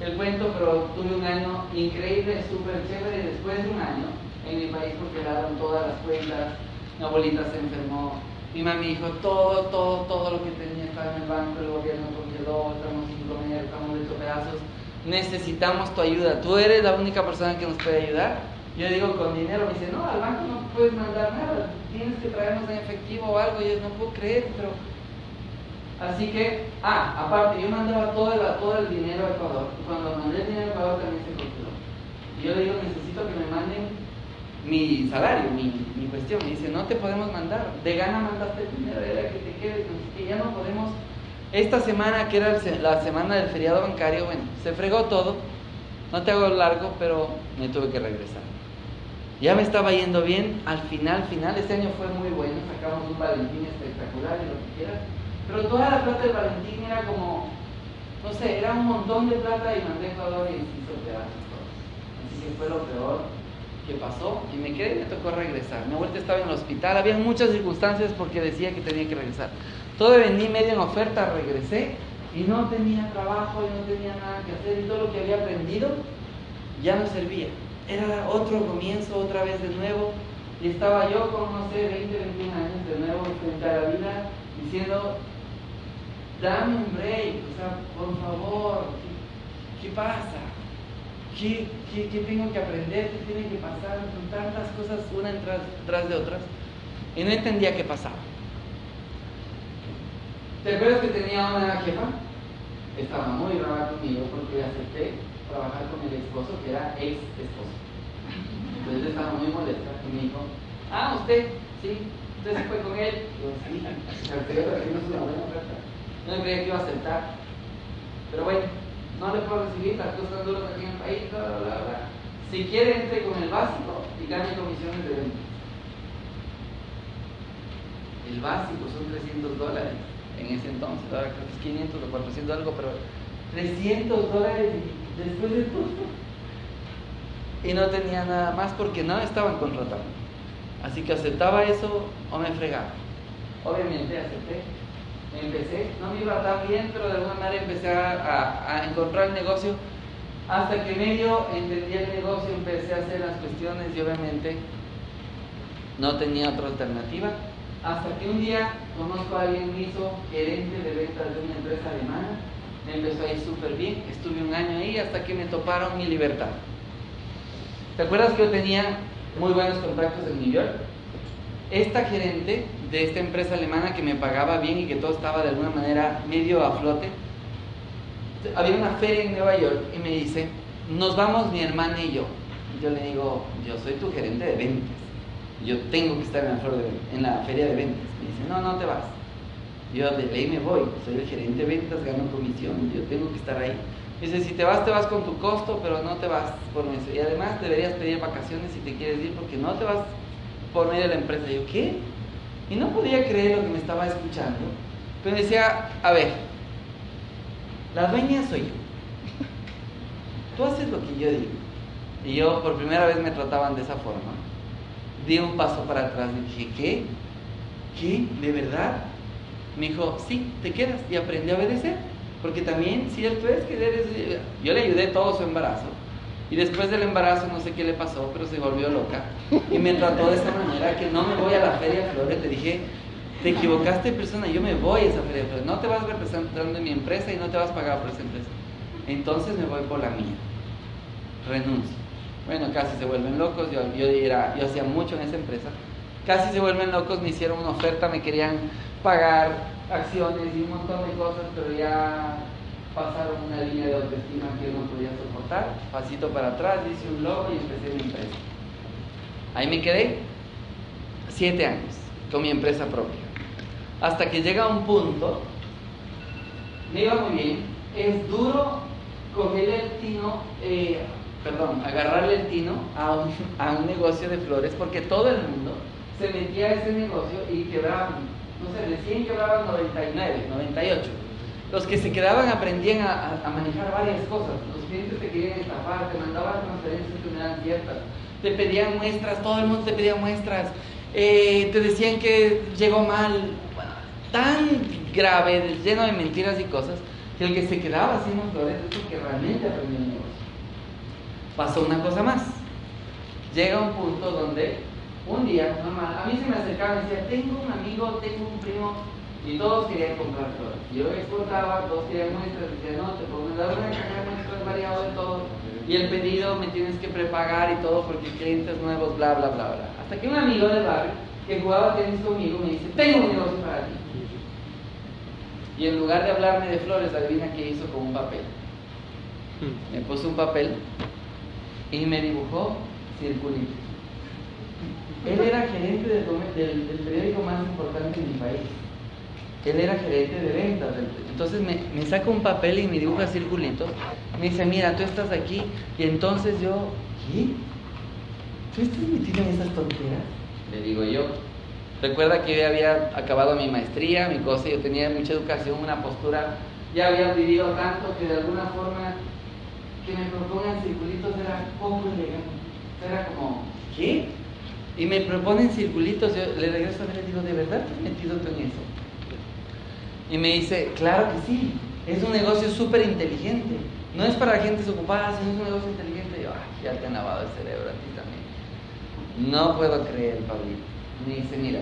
S1: el cuento, pero tuve un año increíble, súper chévere. Después de un año en mi país, porque daron todas las cuentas, mi abuelita se enfermó, mi mami dijo todo, todo, todo lo que tenía estaba en el banco, el gobierno congeló, estamos sin comer, estamos hecho pedazos. necesitamos tu ayuda, tú eres la única persona que nos puede ayudar. Yo digo con dinero, me dice, no, al banco no puedes mandar nada, tienes que traernos en efectivo o algo, y yo no puedo creer, pero... Así que, ah, aparte, yo mandaba todo el, todo el dinero a Ecuador, cuando mandé el dinero a Ecuador también se congeló. Yo le digo, necesito que me manden mi salario, mi, mi cuestión. Me dice, no te podemos mandar, de gana mandaste el dinero, era que te quedes, que ya no podemos esta semana, que era la semana del feriado bancario, bueno, se fregó todo. No te hago largo, pero me tuve que regresar. Ya me estaba yendo bien. Al final, final, este año fue muy bueno. Sacamos un Valentín espectacular y lo que quieras. Pero toda la plata del Valentín era como, no sé, era un montón de plata y mandé Ecuador y hizo pedazos Así que fue lo peor que pasó y me quedé y me tocó regresar. Mi vuelta estaba en el hospital, había muchas circunstancias porque decía que tenía que regresar. Todo vendí medio en oferta, regresé y no tenía trabajo y no tenía nada que hacer y todo lo que había aprendido ya no servía. Era otro comienzo, otra vez de nuevo y estaba yo con, no sé, 20, 21 años de nuevo frente a la vida diciendo, dame un break, o sea, por favor, ¿qué, pasa? ¿Qué, ¿Qué, tengo que aprender? ¿Qué tiene que pasar? Son tantas cosas una tras, tras de otras. Y no entendía qué pasaba. ¿Te acuerdas que tenía una jefa? Estaba muy brava conmigo porque acepté trabajar con el esposo que era ex esposo. Entonces estaba muy molesta y me dijo, ah, usted, sí, usted se fue con él. Yo sí, una buena oferta. No creía que iba a aceptar. Pero bueno, no le puedo recibir, las cosas duras aquí en el país, bla, bla, bla, bla. Si quiere, entre con el básico y gane comisiones de venta. El básico son 300 dólares en ese entonces, ahora creo que es 500 o 400 algo, pero 300 dólares después de todo. Y no tenía nada más porque no estaban contratando. Así que aceptaba eso o me fregaba. Obviamente acepté. Empecé, no me iba tan bien, pero de alguna manera empecé a, a encontrar el negocio. Hasta que medio entendí el negocio, empecé a hacer las cuestiones y obviamente no tenía otra alternativa hasta que un día conozco a alguien que hizo gerente de ventas de una empresa alemana, me empezó a ir súper bien, estuve un año ahí hasta que me toparon mi libertad. ¿Te acuerdas que yo tenía muy buenos contactos en New York? Esta gerente de esta empresa alemana que me pagaba bien y que todo estaba de alguna manera medio a flote, había una feria en Nueva York y me dice, nos vamos mi hermana y yo. yo le digo, yo soy tu gerente de ventas yo tengo que estar en la, en la feria de ventas. Me dice, no, no te vas. Yo de ley me voy, soy el gerente de ventas, gano comisión, yo tengo que estar ahí. Dice, si te vas, te vas con tu costo, pero no te vas por eso. Y además deberías pedir vacaciones si te quieres ir, porque no te vas por medio de la empresa. yo, ¿qué? Y no podía creer lo que me estaba escuchando. Pero decía, a ver, la dueña soy yo. Tú haces lo que yo digo. Y yo por primera vez me trataban de esa forma di un paso para atrás y dije, ¿qué? ¿Qué? ¿De verdad? Me dijo, sí, te quedas y aprendí a obedecer. Porque también cierto es que eres... Yo le ayudé todo su embarazo. Y después del embarazo no sé qué le pasó, pero se volvió loca. Y me trató de esa manera, que no me voy a la feria flores. Le dije, te equivocaste persona, yo me voy a esa feria flores. No te vas representando en mi empresa y no te vas a pagar por esa empresa. Entonces me voy por la mía. Renuncio bueno, casi se vuelven locos, yo, hacía mucho en esa empresa, casi se vuelven locos, me hicieron una oferta, me querían pagar acciones y un montón de cosas, pero ya pasaron una línea de autoestima que yo no podía soportar, pasito para atrás, hice un logo y empecé mi empresa. Ahí me quedé siete años con mi empresa propia. Hasta que llega un punto, me iba muy bien, es duro coger el tino, eh, perdón, agarrarle el tino a un, a un negocio de flores porque todo el mundo se metía a ese negocio y quebraban, no sé, recién quebraban 99, 98. Los que se quedaban aprendían a, a, manejar varias cosas. Los clientes te querían estafar, te mandaban transferencias que no eran ciertas, te pedían muestras, todo el mundo te pedía muestras, eh, te decían que llegó mal, tan grave, lleno de mentiras y cosas, que el que se quedaba haciendo flores es porque realmente aprendió el negocio pasó una cosa más. Llega un punto donde un día, normal, a mí se me acercaba y decía, tengo un amigo, tengo un primo, Y todos querían comprar flores. Yo exportaba, todos querían muestras, decía, no, te puedo dar una caja de muestras variado de todo. Y el pedido me tienes que prepagar y todo porque clientes nuevos, bla, bla, bla, bla. Hasta que un amigo del barrio que jugaba tenis conmigo me dice, tengo un negocio para ti. Y en lugar de hablarme de flores, adivina qué hizo con un papel. Me puso un papel y me dibujó circulitos. Él era gerente del, del, periódico más importante de mi país. Él era gerente de ventas. Entonces me, me saca un papel y me dibuja circulitos. Me dice, mira, tú estás aquí. Y entonces yo, ¿qué? ¿Tú estás metido en esas tonteras? Le digo yo. Recuerda que yo había acabado mi maestría, mi cosa, yo tenía mucha educación, una postura, ya había vivido tanto que de alguna forma que me propongan circulitos era poco elegante. Era como, ¿qué? y me proponen circulitos, yo le regreso a ver y digo, ¿de verdad te has metido tú en eso? Y me dice, claro que sí, es un negocio súper inteligente, no es para gente desocupada, sino es un negocio inteligente. Yo, ay, ya te han lavado el cerebro a ti también. No puedo creer, Pablito. Me dice, mira,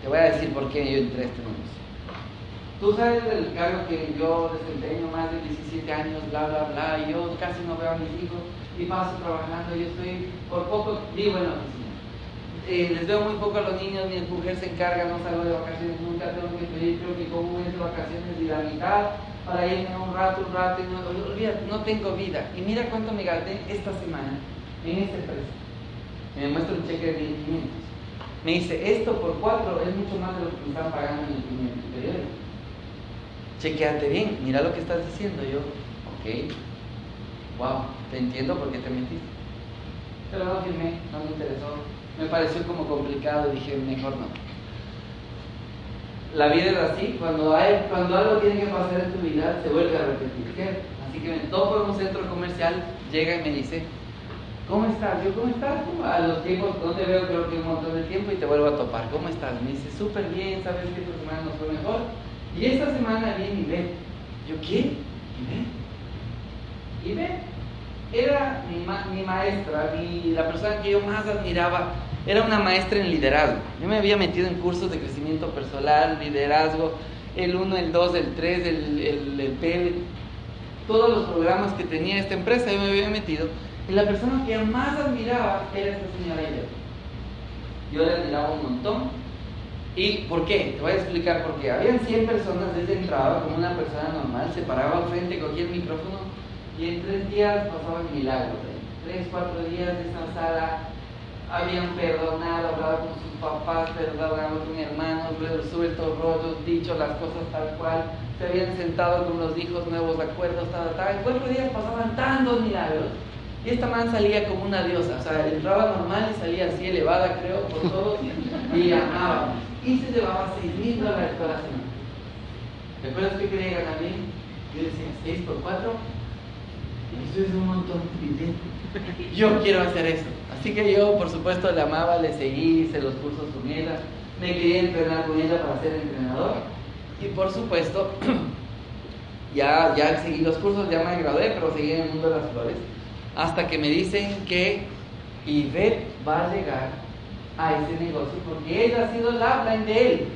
S1: te voy a decir por qué yo entré a este negocio. Tú sabes del cargo que yo desempeño más de 17 años, bla, bla, bla, y yo casi no veo a mis hijos y paso trabajando, yo estoy por poco, vivo en la oficina eh, les veo muy poco a los niños, mi mujer se encarga, no salgo de vacaciones nunca, tengo que pedir creo que como mes de vacaciones y la mitad para irme un rato, un rato, y no, no tengo vida. Y mira cuánto me gasté esta semana en este precio. Me muestra un cheque de 1500. Me dice, esto por cuatro es mucho más de lo que me están pagando en el primer periodo. Chequeate bien, mira lo que estás diciendo. Yo, ok, wow, te entiendo por qué te mentiste. Pero no firmé, no me interesó me pareció como complicado dije, mejor no. La vida es así, cuando, hay, cuando algo tiene que pasar en tu vida, se vuelve a repetir. Así que me topo en un centro comercial, llega y me dice, ¿cómo estás? Yo, ¿cómo estás? A los tiempos, no te veo creo que un montón de tiempo y te vuelvo a topar. ¿Cómo estás? Me dice, súper bien, sabes que esta semana nos fue mejor. Y esta semana viene y ve. Yo, ¿qué? ¿Y ve? ¿Y ve? Era mi, mi maestra, mi, la persona que yo más admiraba era una maestra en liderazgo. Yo me había metido en cursos de crecimiento personal, liderazgo, el 1, el 2, el 3, el, el, el todos los programas que tenía esta empresa, yo me había metido. Y la persona que más admiraba era esta señora Yo la admiraba un montón. ¿Y por qué? Te voy a explicar por qué. Habían 100 personas desde entraba como una persona normal, se paraba al frente, cogía el micrófono y en tres días pasaban milagros. Tres, cuatro días de esa sala habían perdonado, hablado con sus papás, perdonado con hermanos, resuelto rollos, dicho las cosas tal cual, se habían sentado con los hijos, nuevos acuerdos, tal, tal. En cuatro días pasaban tantos milagros. Y esta man salía como una diosa, o sea, entraba normal y salía así elevada, creo, por todos, y amaba. Y se llevaba seis mil dólares toda la semana. ¿Recuerdas que quería ganar bien? Yo decía, seis por cuatro, eso es un montón de dinero. Yo quiero hacer eso. Así que yo, por supuesto, la amaba, le seguí, hice los cursos con ella, me quería entrenar con ella para ser entrenador. Y por supuesto, ya, ya seguí los cursos, ya me gradué, pero seguí en el mundo de las flores. Hasta que me dicen que Ivette va a llegar a ese negocio porque ella ha sido la habla de él.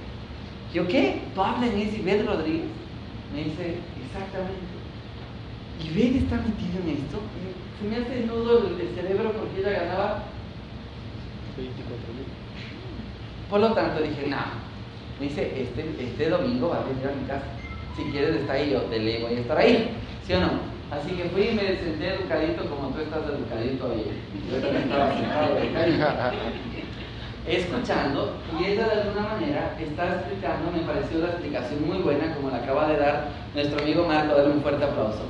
S1: ¿Yo qué? ¿Tú hablas en ese Ivette Rodríguez? Me dice, exactamente. ¿Ivette está metido en esto? se me hace nudo el, cerebro porque ella ganaba 24 mil. Por lo tanto dije, no, me dice, este, este domingo va a venir a mi casa. Si quieres estar ahí, yo te le voy a estar ahí, ¿sí o no? Así que fui y me senté educadito como tú estás educadito ahí. Yo también estaba sentado escuchando y ella de alguna manera está explicando, me pareció una explicación muy buena como la acaba de dar nuestro amigo Marco, darle un fuerte aplauso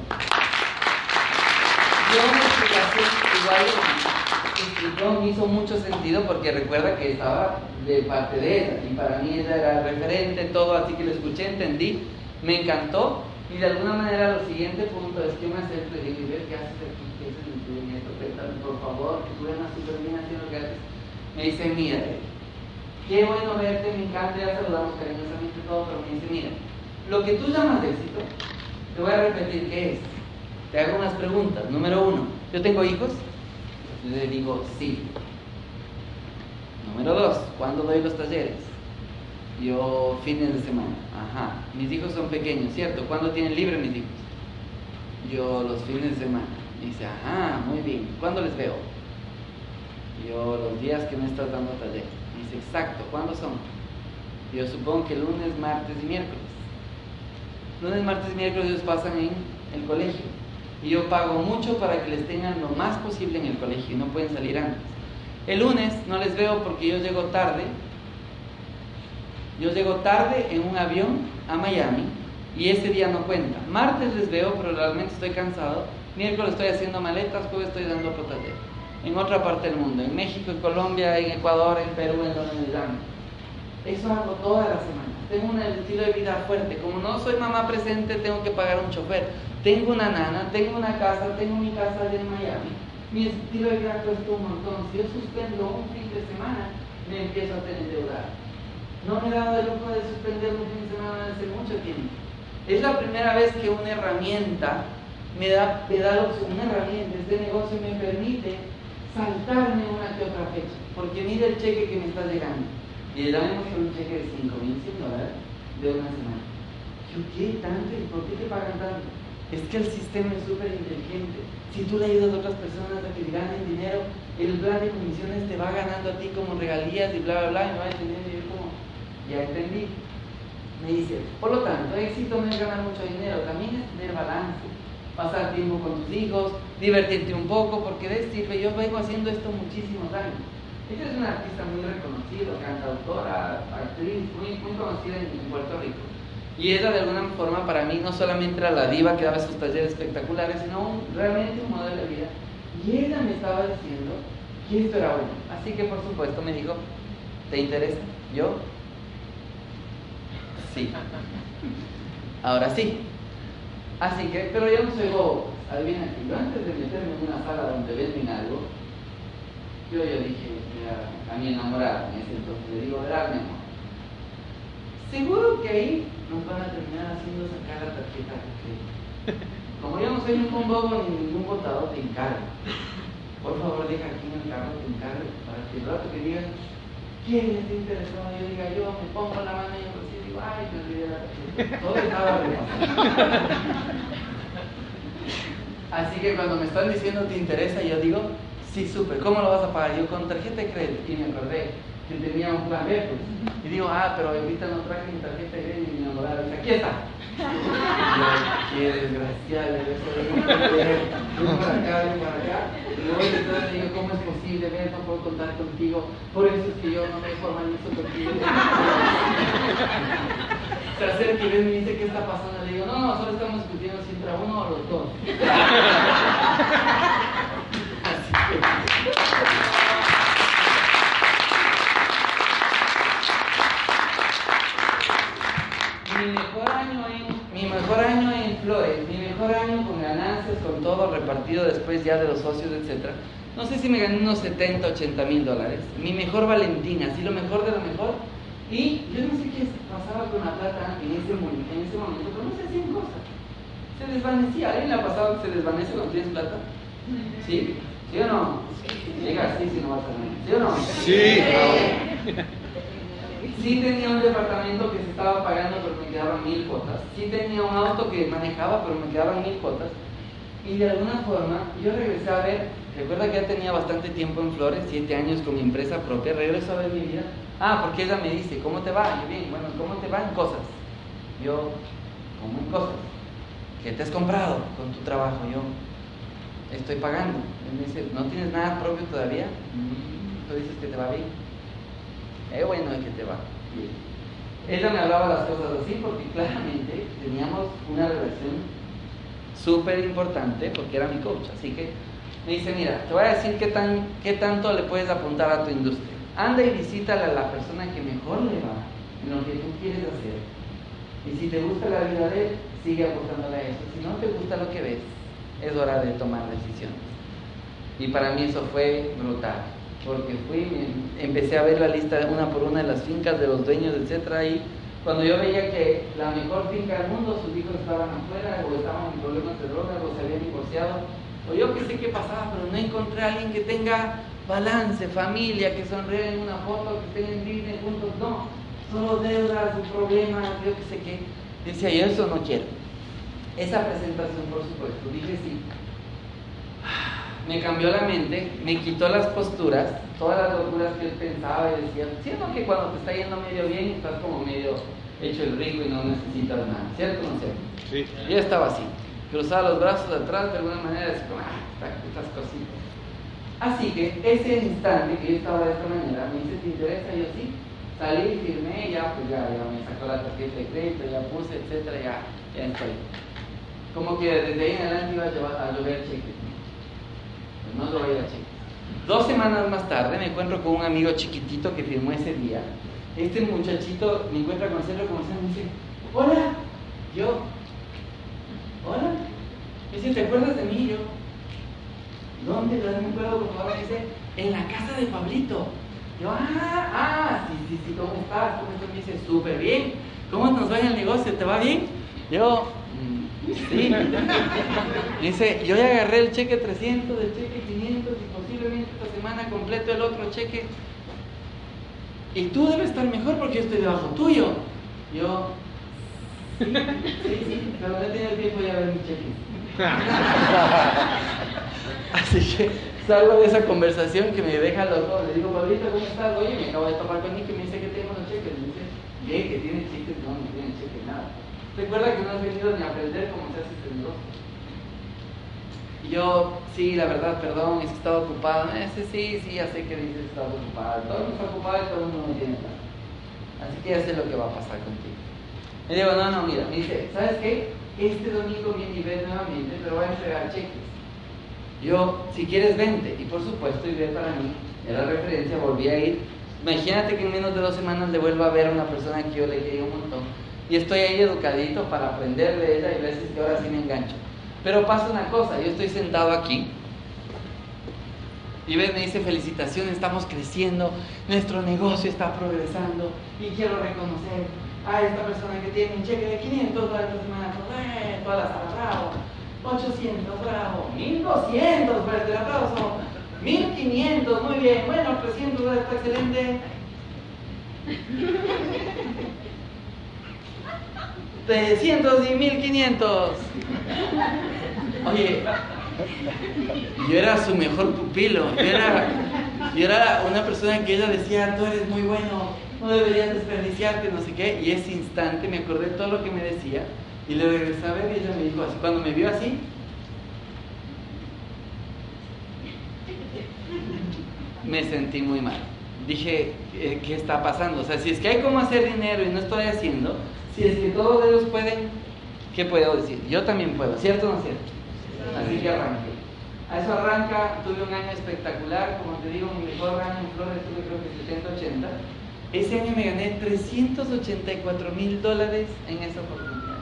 S1: una explicación igual me hizo mucho sentido porque recuerda que estaba de parte de ella y para mí ella era referente, todo, así que lo escuché, entendí, me encantó y de alguna manera lo siguiente punto es que me acerco y digo, ¿qué haces aquí? ¿Qué haces en esto? Por favor, que tú ganas súper bien haciendo. Me dice, mira, qué bueno verte, me encanta, ya saludamos cariñosamente todo, pero me dice, mira, lo que tú llamas éxito, te voy a repetir qué es te hago unas preguntas. Número uno, ¿yo tengo hijos? Le digo, sí. Número dos, ¿cuándo doy los talleres? Yo, fines de semana. Ajá. Mis hijos son pequeños, ¿cierto? ¿Cuándo tienen libre mis hijos? Yo, los fines de semana. Dice, ajá, muy bien. ¿Cuándo les veo? Yo, los días que me estás dando taller. Dice, exacto, ¿cuándo son? Yo supongo que lunes, martes y miércoles. Lunes, martes y miércoles ellos pasan en el colegio. Y yo pago mucho para que les tengan lo más posible en el colegio y no pueden salir antes. El lunes no les veo porque yo llego tarde. Yo llego tarde en un avión a Miami y ese día no cuenta. Martes les veo, pero realmente estoy cansado. Miércoles estoy haciendo maletas, jueves estoy dando otro En otra parte del mundo, en México, en Colombia, en Ecuador, en Perú, en donde me Eso hago toda la semana. Tengo un estilo de vida fuerte. Como no soy mamá presente, tengo que pagar un chofer. Tengo una nana, tengo una casa, tengo mi casa allá en Miami. Mi estilo de vida cuesta un montón. Si yo suspendo un fin de semana, me empiezo a tener deuda. No me he dado el lujo de suspender un fin de semana hace mucho tiempo. Es la primera vez que una herramienta me da, me da una herramienta, este negocio me permite saltarme una que otra fecha. Porque mira el cheque que me está llegando. Y le damos un cheque de 5 mil dólares de una semana. Yo, ¿qué tanto? ¿Y por qué te pagan tanto? Es que el sistema es súper inteligente. Si tú le ayudas a otras personas a que ganen dinero, el plan de comisiones te va ganando a ti como regalías y bla, bla, bla, y me va a entender. Y yo como, ya entendí. Me dice, por lo tanto, éxito no es ganar mucho dinero, también es tener balance, pasar tiempo con tus hijos, divertirte un poco, porque de sirve. Yo vengo haciendo esto muchísimos años. Ella es una artista muy reconocida, cantautora, actriz, muy, muy conocida en, Puerto Rico. Y ella de alguna forma para mí no solamente era la diva que daba sus talleres espectaculares, sino realmente un modelo de vida. Y ella me estaba diciendo que esto era bueno. Así que por supuesto me dijo, ¿te interesa? Yo, Sí. Ahora sí. Así que, pero yo no soy bobo. Adivina que yo antes de meterme en una sala donde venden algo, yo ya dije a, mi enamorada en ese entonces, le digo, verás mi amor, seguro que ahí nos van a terminar haciendo sacar la tarjeta de crédito. Como yo no soy ningún bobo ni ningún botador, te encargo. Por favor, deja aquí en el carro, te encargo, para que el rato que digan, ¿quién está interesado? Yo diga, yo me pongo la mano y yo ay, me olvidé la Todo estaba Así que cuando me están diciendo te interesa, yo digo, sí, súper, ¿cómo lo vas a pagar? Yo con tarjeta de crédito. Y me acordé que tenía un plan B, pues. Y digo, ah, pero ahorita no traje mi tarjeta de y mi enamorada dice, aquí está. Qué desgraciado, ven para acá, ven para acá. Y luego entonces digo, ¿cómo es posible? Ven, no puedo contar contigo. Por eso es que yo no me formalizo contigo. Se acerca y ven y me dice, ¿qué está pasando? Le digo, no, no, solo estamos discutiendo si entra uno o los dos. Mi mejor año en, mi mejor año en Flores, mi mejor año con ganancias, con todo repartido después ya de los socios, etc. No sé si me gané unos 70, 80 mil dólares. Mi mejor Valentina, así lo mejor de lo mejor. Y yo no sé qué pasaba con la plata en ese, momento, en ese momento, pero no se hacían cosas. Se desvanecía. ¿Alguien le ha pasado que se desvanece cuando tienes plata? ¿Sí? ¿Sí o no? Llega así si no vas a ver. ¿Sí o no?
S2: Sí.
S1: Sí tenía un departamento que se estaba pagando, pero me quedaban mil cuotas. Sí tenía un auto que manejaba, pero me quedaban mil cuotas. Y de alguna forma, yo regresé a ver, recuerda que ya tenía bastante tiempo en Flores, siete años con mi empresa propia, regreso a ver mi vida. Ah, porque ella me dice, ¿cómo te va? Yo, bien, bueno, ¿cómo te va en cosas? Yo, ¿cómo en cosas? ¿Qué te has comprado con tu trabajo? Yo, estoy pagando. Él me dice, ¿no tienes nada propio todavía? Tú dices que te va bien eh, bueno, es que te va. Ella me hablaba las cosas así porque claramente teníamos una relación súper importante porque era mi coach. Así que me dice, mira, te voy a decir qué, tan, qué tanto le puedes apuntar a tu industria. Anda y visítale a la persona que mejor le va en lo que tú quieres hacer. Y si te gusta la vida de él, sigue apuntándole a eso. Si no te gusta lo que ves, es hora de tomar decisiones. Y para mí eso fue brutal porque fui, empecé a ver la lista una por una de las fincas de los dueños, etcétera, y cuando yo veía que la mejor finca del mundo, sus hijos estaban afuera, o estaban en problemas de drogas, o se habían divorciado, o yo que sé qué pasaba, pero no encontré a alguien que tenga balance, familia, que sonríe en una foto, que estén en Disney juntos, no, solo deudas, un problema, yo qué sé qué. Decía, yo eso no quiero. Esa presentación, por supuesto, dije sí. Me cambió la mente, me quitó las posturas, todas las locuras que yo pensaba y decía, siento que cuando te está yendo medio bien estás como medio hecho el rico y no necesitas nada, ¿cierto o no cierto? Sí. Yo estaba así, cruzaba los brazos atrás de alguna manera, así como, ah, estas cositas. Así que ese instante que yo estaba de esta manera, me dice, ¿te interesa? Yo sí, salí, firmé, ya, pues ya, ya me sacó la tarjeta de crédito, ya puse, etcétera, ya, ya estoy. Como que desde ahí en adelante iba a, llover cheques. No lo voy a cheques. Dos semanas más tarde me encuentro con un amigo chiquitito que firmó ese día. Este muchachito me encuentra con centro como y me dice, hola, yo, hola. Me dice, ¿te acuerdas de mí? Yo, ¿dónde? No me acuerdo, por favor. Me dice, en la casa de Pablito. Yo, ah, ah, sí, sí, sí, ¿cómo estás? ¿Cómo estás? Me dice, súper bien. ¿Cómo nos va en el negocio? ¿Te va bien? Yo, sí. Dice, yo ya agarré el cheque 300, el cheque 500 y posiblemente esta semana completo el otro cheque. Y tú debes estar mejor porque yo estoy debajo tuyo. Yo, sí, sí, sí, pero no he tenido tiempo de ver mi cheque. Así que salgo de esa conversación que me deja loco. Le digo, Pablito, ¿cómo estás? Oye, me acabo de topar con Nick y me dice que tengo los cheques. Me dice, bien, que tiene cheques. No, no tiene cheques, nada. Recuerda que no has venido ni a aprender cómo se hace. Y yo, sí, la verdad, perdón, es que estaba ocupado. Dice, sí, sí, ya sé que dices que estás ocupado. Todo el mundo está ocupado y todo el mundo tiene nada. Así que ya sé lo que va a pasar contigo. Me digo, no, no, mira, me dice, ¿sabes qué? Este domingo viene y ve nuevamente, pero va a entregar cheques. Yo, si quieres, vente. Y por supuesto, y ve para mí, era referencia, volví a ir. Imagínate que en menos de dos semanas le vuelvo a ver a una persona que yo le quería un montón. Y estoy ahí educadito para aprender de ella y si que ahora sí me engancho. Pero pasa una cosa, yo estoy sentado aquí y ves, me dice felicitaciones, estamos creciendo, nuestro negocio está progresando y quiero reconocer a esta persona que tiene un cheque de 500 dólares esta semana, pues, todas las bravo, 800, bravo, 1200, fuerte el aplauso, 1500, muy bien, bueno, 300 dólares está excelente. 300 y 1500. Oye, yo era su mejor pupilo, yo era, yo era una persona que ella decía, tú eres muy bueno, no deberías desperdiciarte, no sé qué, y ese instante me acordé todo lo que me decía, y le regresé a ver y ella me dijo así, cuando me vio así, me sentí muy mal. Dije, ¿qué está pasando? O sea, si es que hay cómo hacer dinero y no estoy haciendo, si es que todos ellos pueden, ¿qué puedo decir? Yo también puedo, ¿cierto o no cierto? Así que arranqué. A eso arranca, tuve un año espectacular, como te digo, mi mejor año en Flores tuve creo que 70, 80. Ese año me gané 384 mil dólares en esa oportunidad.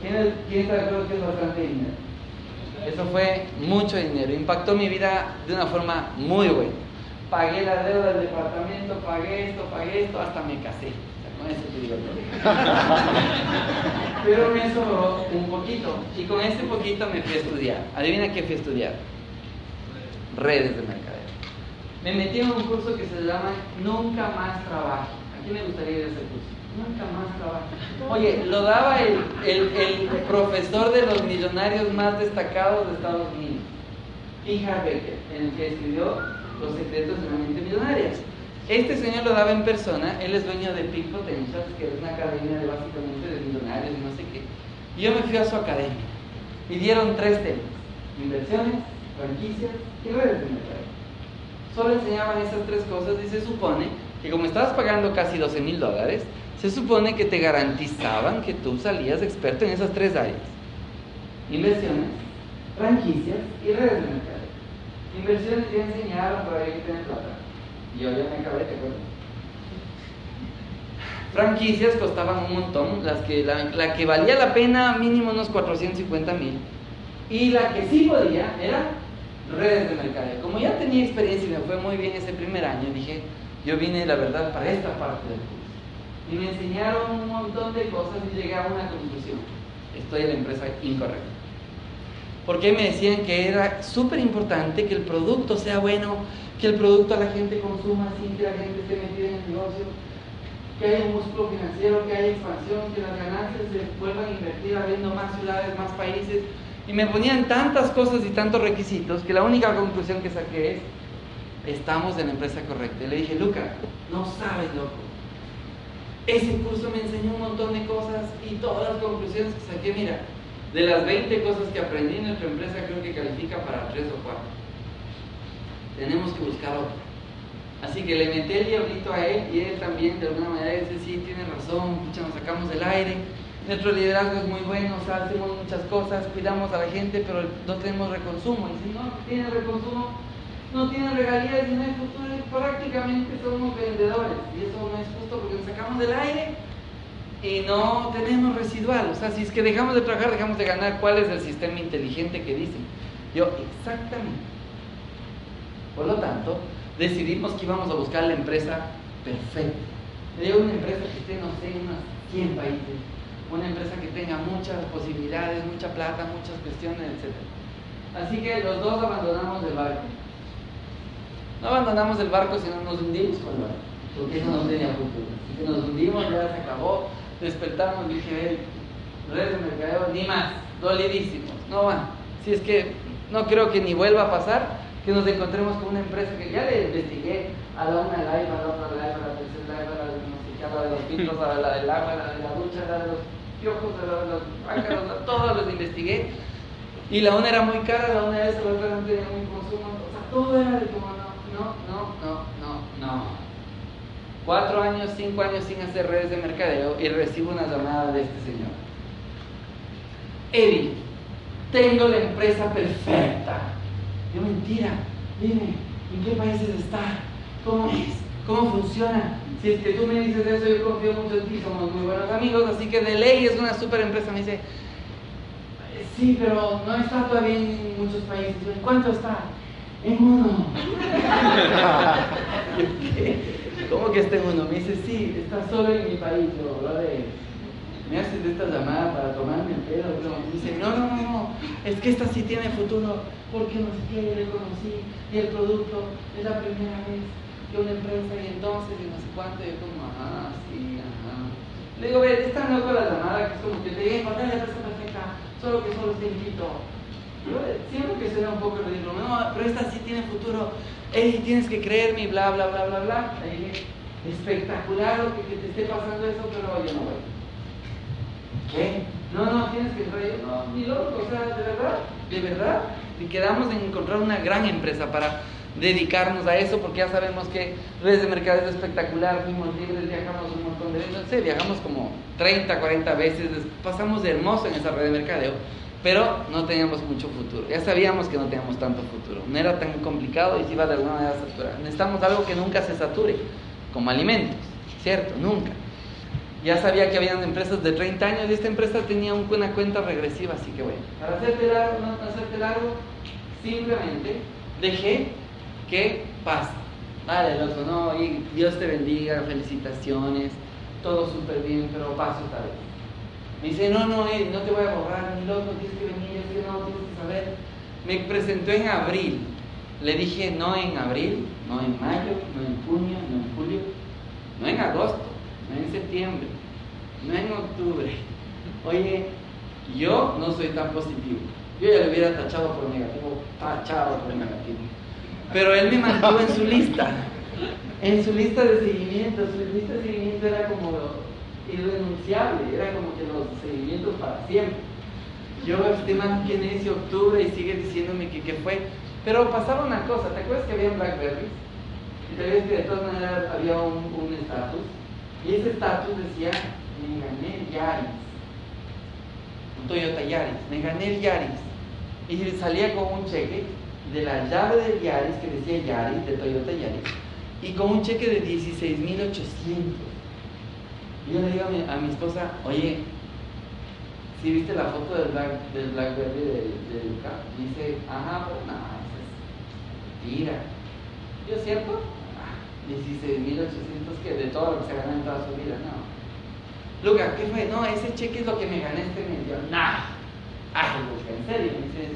S1: ¿Quién, ¿Quién está de acuerdo que es bastante dinero? Eso fue mucho dinero, impactó mi vida de una forma muy buena. Pagué la deuda del departamento, pagué esto, pagué esto, hasta me casé. Te digo Pero me sobró un poquito. Y con ese poquito me fui a estudiar. Adivina qué fui a estudiar. Redes de mercadeo. Me metí en un curso que se llama Nunca más trabajo. ¿A quién le gustaría ir a ese curso? Nunca más trabajo. Oye, lo daba el, el, el profesor de los millonarios más destacados de Estados Unidos, Hija Becker, en el que escribió Los secretos de la mente millonaria. Este señor lo daba en persona, él es dueño de Peak Potentials, que es una academia de básicamente de millonarios y no sé qué. Y yo me fui a su academia. Y dieron tres temas, inversiones, franquicias y redes de mercado. Solo enseñaban esas tres cosas y se supone que como estabas pagando casi 12 mil dólares, se supone que te garantizaban que tú salías experto en esas tres áreas. Inversiones, franquicias y redes de mercado. Inversiones ya enseñaron, hay que tener plata. Y yo ya me acabé, de acuerdo. Franquicias costaban un montón, las que, la, que valía la pena mínimo unos 450 mil. Y la que sí podía era redes de mercado. Como ya tenía experiencia y me fue muy bien ese primer año, dije, yo vine la verdad para esta parte del curso. Y me enseñaron un montón de cosas y llegué a una conclusión. Estoy en la empresa incorrecta. Porque me decían que era súper importante que el producto sea bueno, que el producto a la gente consuma sin que la gente esté metida en el negocio. que haya un músculo financiero, que haya expansión, que las ganancias se vuelvan a invertir abriendo más ciudades, más países. Y me ponían tantas cosas y tantos requisitos que la única conclusión que saqué es, estamos en la empresa correcta. Y le dije, Luca, no sabes, loco. Ese curso me enseñó un montón de cosas y todas las conclusiones que saqué, mira, de las 20 cosas que aprendí en nuestra empresa, creo que califica para 3 o 4. Tenemos que buscar otro. Así que le metí el diablito a él y él también, de alguna manera, dice: Sí, tiene razón, nos sacamos del aire. Nuestro liderazgo es muy bueno, hacemos muchas cosas, cuidamos a la gente, pero no tenemos reconsumo. Y si no tiene reconsumo, no tiene regalías y no hay futuro, prácticamente somos vendedores. Y eso no es justo porque nos sacamos del aire y no tenemos residual. O sea, si es que dejamos de trabajar, dejamos de ganar, ¿cuál es el sistema inteligente que dicen? Yo, exactamente. Por lo tanto, decidimos que íbamos a buscar la empresa perfecta. Digo, una empresa que esté, no sé, en unos 100 países. Una empresa que tenga muchas posibilidades, mucha plata, muchas cuestiones, etc. Así que los dos abandonamos el barco. No abandonamos el barco, sino nos hundimos con el barco. Porque eso no tenía futuro. Así que nos hundimos, ya se acabó despertamos, dije, redes de mercadeo, ni más, dolidísimos, no van. Si es que no creo que ni vuelva a pasar, que nos encontremos con una empresa que ya le investigué a la una live, a la otra live, a la tercera live, a la de a la de los pitos, a la del agua, a la de la ducha, a la de los piojos, a la de los ácaros, a todos los investigué. Y la una era muy cara, la una de esas, la otra no tenía muy consumo, o sea, todo era de como no, no, no, no, no, no. Cuatro años, cinco años sin hacer redes de mercadeo y recibo una llamada de este señor. Eddie, tengo la empresa perfecta. Yo, mentira, dime, ¿en qué países está? ¿Cómo es? ¿Cómo funciona? Si es que tú me dices eso, yo confío mucho en ti, somos muy buenos amigos, así que de ley es una super empresa. Me dice, sí, pero no está todavía en muchos países. ¿En cuánto está? En uno. ¿Cómo que está en uno? Me dice, sí, está solo en mi país. Yo, de, me haces esta llamada para tomarme el pelo. Me dice, no, no, no, no, es que esta sí tiene futuro, porque no sé qué, le conocí, y el producto es la primera vez que una empresa, y entonces, y no sé cuánto, y yo como, ajá, sí, ajá. Le digo, ve, es tan loco la llamada que es como que te diga, encontrar la empresa perfecta, solo que solo te invito. Yo siento que suena un poco ridículo, no, pero esta sí tiene futuro, hey, tienes que creerme bla, bla, bla, bla, bla. espectacular que, te esté pasando eso, pero yo no voy. ¿Qué? No, no, tienes que. Yo, no, ni loco, o sea, de verdad, de verdad. Y quedamos en encontrar una gran empresa para dedicarnos a eso, porque ya sabemos que redes de mercado es espectacular, fuimos libres, viajamos un montón de veces, no sé, viajamos como 30, 40 veces, pasamos de hermoso en esa red de mercadeo pero no teníamos mucho futuro. Ya sabíamos que no teníamos tanto futuro. No era tan complicado y se iba de alguna manera a saturar. Necesitamos algo que nunca se sature, como alimentos, ¿cierto? Nunca. Ya sabía que habían empresas de 30 años y esta empresa tenía una cuenta regresiva, así que bueno, para hacerte largo, hacerte largo, simplemente dejé que pase. Vale, loco, no, Dios te bendiga, felicitaciones, todo súper bien, pero paso esta vez. Dice, no, no, eh, no te voy a borrar, ni loco, tienes que venir, es que no, tienes que saber. Me presentó en abril. Le dije, no en abril, no en mayo, no en junio, no en julio, no en agosto, no en septiembre, no en octubre. Oye, yo no soy tan positivo. Yo ya le hubiera tachado por negativo, tachado por negativo. Pero él me mantuvo en su lista, en su lista de seguimiento. Su lista de seguimiento era como irrenunciable, era como que los seguimientos para siempre. Yo este man tiene ese octubre y sigue diciéndome que qué fue. Pero pasaba una cosa, ¿te acuerdas que había Blackberry? Y te acuerdas que de todas maneras había un estatus. y ese estatus decía, me gané el Yaris. Toyota Yaris, me gané el Yaris. Y salía con un cheque de la llave del Yaris que decía Yaris, de Toyota Yaris, y con un cheque de 16.800. Yo le digo a mi, a mi esposa, oye, si viste la foto del, Black, del Blackberry de, de Luca? Dice, ajá, pues nada, es tira. Yo, ¿cierto? Ah, 16.800 que de todo lo que se gana en toda su vida, no. Luca, ¿qué fue? No, ese cheque es lo que me gané este mes. Yo, nah. Ay, Luca, ¿en serio? Dice,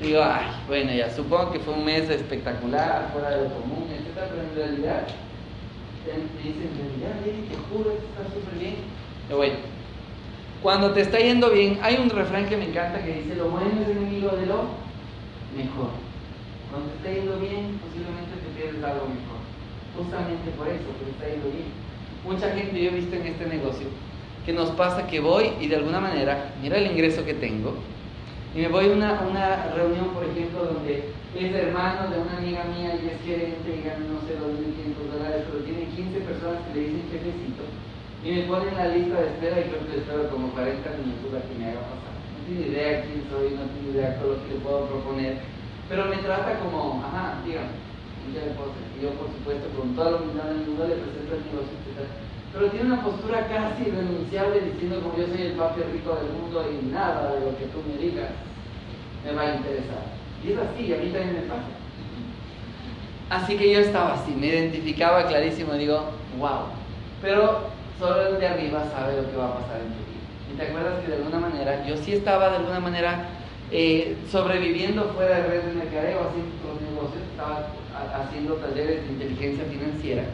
S1: digo, ay, bueno, ya supongo que fue un mes espectacular, fuera de lo común, etc. Pero en realidad me dicen, te juro, está súper bien. Pero bueno, cuando te está yendo bien, hay un refrán que me encanta que dice, lo bueno es enemigo de lo mejor. Cuando te está yendo bien, posiblemente te pierdes algo mejor. Justamente por eso, porque está yendo bien. Mucha gente yo he visto en este negocio que nos pasa que voy y de alguna manera, mira el ingreso que tengo, y me voy a una, una reunión, por ejemplo, donde es hermano de una amiga mía y es gerente y gana, no sé, 2.500 dólares, pero tiene 15 personas que le dicen jefecito, y me ponen la lista de espera y creo que espero como 40 minutos a que me haga pasar. No tiene idea quién soy, no tiene idea todo lo que le puedo proponer, pero me trata como, ajá, dígame, y yo por supuesto con toda la humildad del mundo le presento el negocio, etc pero tiene una postura casi renunciable diciendo como yo soy el papi rico del mundo y nada de lo que tú me digas me va a interesar. Y es así, a mí también me pasa. Así que yo estaba así, me identificaba clarísimo, digo, wow. Pero solo el de arriba sabe lo que va a pasar en tu vida. Y te acuerdas que de alguna manera, yo sí estaba de alguna manera eh, sobreviviendo fuera de redes de mercadeo, haciendo los negocios, estaba haciendo talleres de inteligencia financiera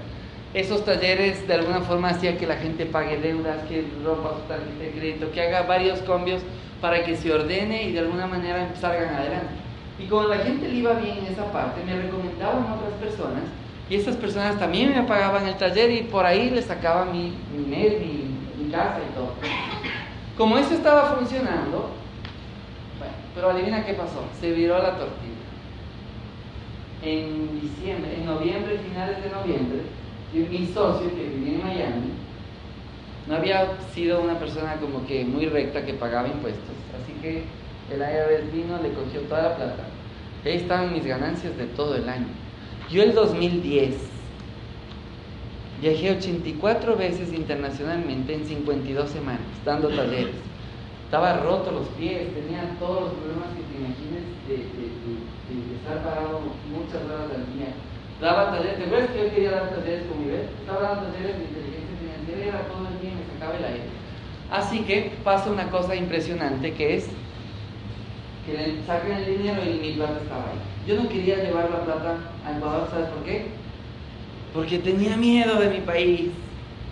S1: esos talleres de alguna forma hacía que la gente pague deudas, que rompa su tarjeta de crédito, que haga varios cambios para que se ordene y de alguna manera salgan adelante. Y como la gente le iba bien en esa parte, me recomendaban otras personas y esas personas también me pagaban el taller y por ahí les sacaba mi, mi mi, mi casa y todo. Como eso estaba funcionando, bueno, pero adivina qué pasó, se viró la tortilla. En diciembre, en noviembre, finales de noviembre, mi socio que vivía en Miami no había sido una persona como que muy recta que pagaba impuestos. Así que el IRS vino, le cogió toda la plata. Y ahí estaban mis ganancias de todo el año. Yo el 2010 viajé 84 veces internacionalmente en 52 semanas, dando talleres. Estaba roto los pies, tenía todos los problemas que te imagines de, de estar parado muchas horas al día daba talleres, ¿te acuerdas que yo quería dar talleres con mi vez? Estaba dando talleres de inteligencia financiera y era todo el día me sacaba el aire. Así que pasa una cosa impresionante que es que le sacan el dinero y mi plata estaba ahí. Yo no quería llevar la plata a Ecuador, ¿sabes por qué? Porque tenía miedo de mi país.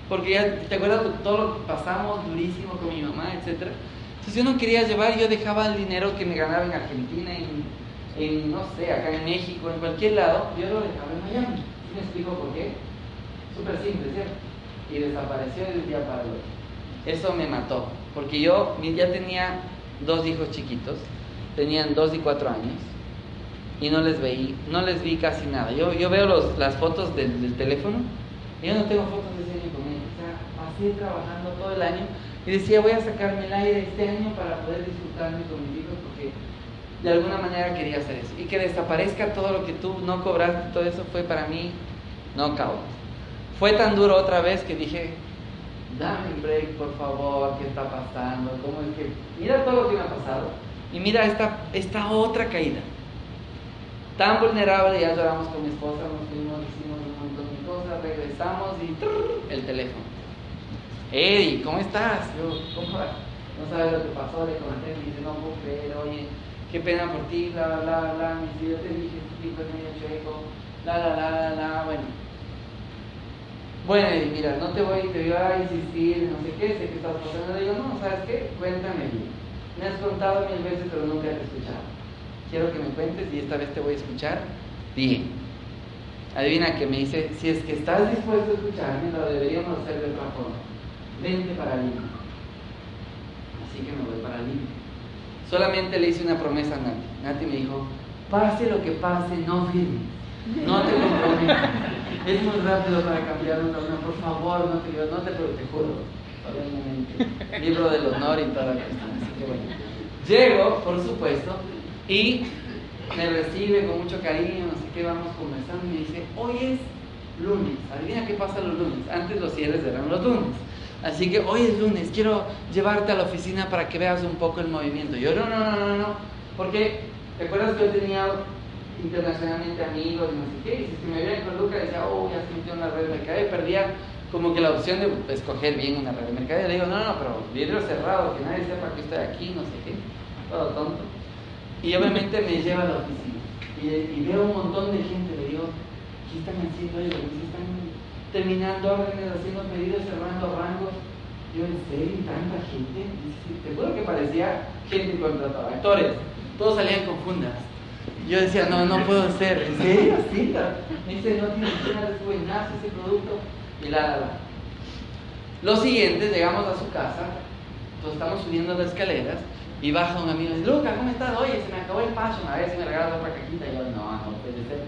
S1: Porque ya, ¿te acuerdas todo lo que pasamos durísimo con mi mamá, etcétera? Entonces yo no quería llevar, yo dejaba el dinero que me ganaba en Argentina, en en, no sé, acá en México, en cualquier lado, yo lo dejaba en Miami. ¿Sí me explico por qué? Súper simple, ¿cierto? Y desapareció de un día para el otro. Eso me mató, porque yo ya tenía dos hijos chiquitos, tenían dos y cuatro años, y no les veí, no les vi casi nada. Yo, yo veo los, las fotos del, teléfono, y yo no tengo fotos de ese año con ellos. O sea, pasé trabajando todo el año, y decía, voy a sacarme el aire este año para poder disfrutarme con mis hijos, porque de alguna manera quería hacer eso. Y que desaparezca todo lo que tú no cobraste, todo eso fue para mí no caos. Fue tan duro otra vez que dije, dame un break, por favor, ¿qué está pasando? ¿Cómo es que.? Mira todo lo que me ha pasado. Y mira esta, esta otra caída. Tan vulnerable, ya lloramos con mi esposa, nos fuimos, hicimos un montón de cosas, regresamos y el teléfono. Eddie, ¿cómo estás? Yo, ¿cómo vas? No sabes lo que pasó, le conté, me dice, no puedo oye qué pena por ti, bla, bla, bla, bla, mi yo te dije, este tipo es medio chueco, bla, bla, bla, bla, bla, bueno. Bueno, mira, no te voy, te voy a insistir, no sé qué, sé que estás pasando. Le digo, no, ¿sabes qué? Cuéntame. Me has contado mil veces, pero nunca te he escuchado. Quiero que me cuentes y esta vez te voy a escuchar bien. Adivina que me dice, si es que estás dispuesto a escucharme, lo deberíamos hacer de otra forma. Vente para Lima. Así que me voy para Lima. Solamente le hice una promesa a Nati. Nati me dijo, pase lo que pase, no firme. No te comprometas. Es muy rápido para cambiar una, por favor, no te, no te, te juro. Obviamente. Libro del honor y toda la cuestión. Así que bueno. Llego, por supuesto, y me recibe con mucho cariño, no sé qué, vamos conversando y me dice, hoy es lunes. Adivina qué pasa los lunes. Antes los cierres eran los lunes. Así que hoy es lunes, quiero llevarte a la oficina para que veas un poco el movimiento. Yo no, no, no, no, no, porque ¿te acuerdas que yo tenía internacionalmente amigos y no sé qué? Y si me veía con Luca decía, oh, ya se metió en la red mercadeo y perdía como que la opción de escoger bien una red de. Le digo, no, no, pero vidrio cerrado, que nadie sepa que estoy aquí, no sé qué, todo tonto. Y obviamente me lleva a la oficina y, veo un montón de gente, le digo, ¿qué están haciendo ellos? ¿Qué están terminando órdenes, haciendo pedidos, cerrando rangos. Yo, ¿en serio? ¿Tanta gente? Te juro que parecía gente contratada, actores. Todos salían con fundas. Yo decía, no, no puedo ser. ¿En serio? Sí, me dice, no tiene nada de su ese producto. Y la, la, la. Los siguientes, llegamos a su casa, entonces estamos subiendo las escaleras y baja un amigo y dice, Luca, ¿cómo estás? Oye, se me acabó el paso, a ver si me regalas otra cajita. Y yo, no, no puede ser.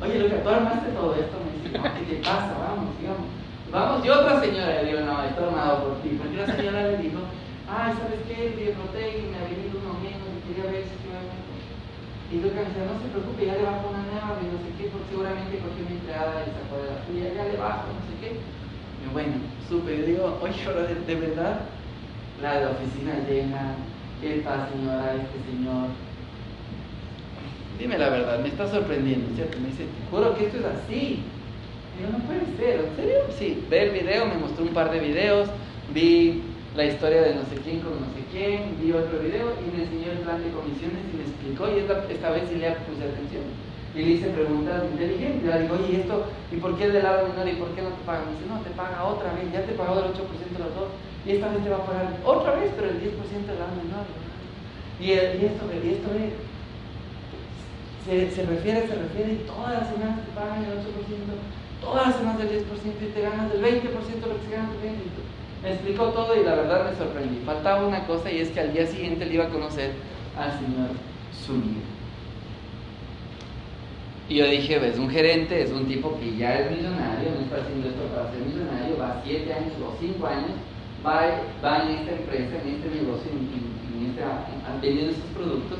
S1: Oye, Luca, ¿tú armaste todo esto? Me dice, no, ¿qué te pasa? Vamos, digamos. Vamos, y otra señora le digo, no, esto armado por ti. Porque la señora le dijo, ay, ¿sabes qué? El Protec me ha venido uno menos y quería ver si Y Luca me decía, no se preocupe, ya le bajo una nueva y no sé qué, porque seguramente cogió mi empleada y sacó de la suya, ya le bajo, no sé qué. Y bueno, supe, yo digo, oye, ahora de, verdad, la de la oficina llena, esta señora, este señor. Dime la verdad, me está sorprendiendo, ¿cierto? Me dice, te juro que esto es así. Y yo, no puede ser, ¿en serio? Sí, ve el video, me mostró un par de videos, vi la historia de no sé quién con no sé quién, vi otro video y me enseñó el plan de comisiones y me explicó y esta, vez sí le puse atención. Y le hice preguntas inteligentes. Le digo, oye, esto, ¿y por qué el del lado menor y por qué no te paga? Me dice, no, te paga otra vez, ya te pagó del 8% de los dos y esta vez te va a pagar otra vez, pero el 10% de la menor. Y, el, y esto, y esto se, se, refiere, se refiere, todas las semanas te pagan el 8%, todas las semanas el 10% y te ganas el 20% de lo que se gana el 20%. Me explicó todo y la verdad me sorprendí. Faltaba una cosa y es que al día siguiente le iba a conocer al señor Zúñiga. Y yo dije, ves, un gerente es un tipo que ya es millonario, no está haciendo esto para ser millonario, va 7 años o 5 años va, en esta empresa, en este negocio, en, este, vendiendo estos productos.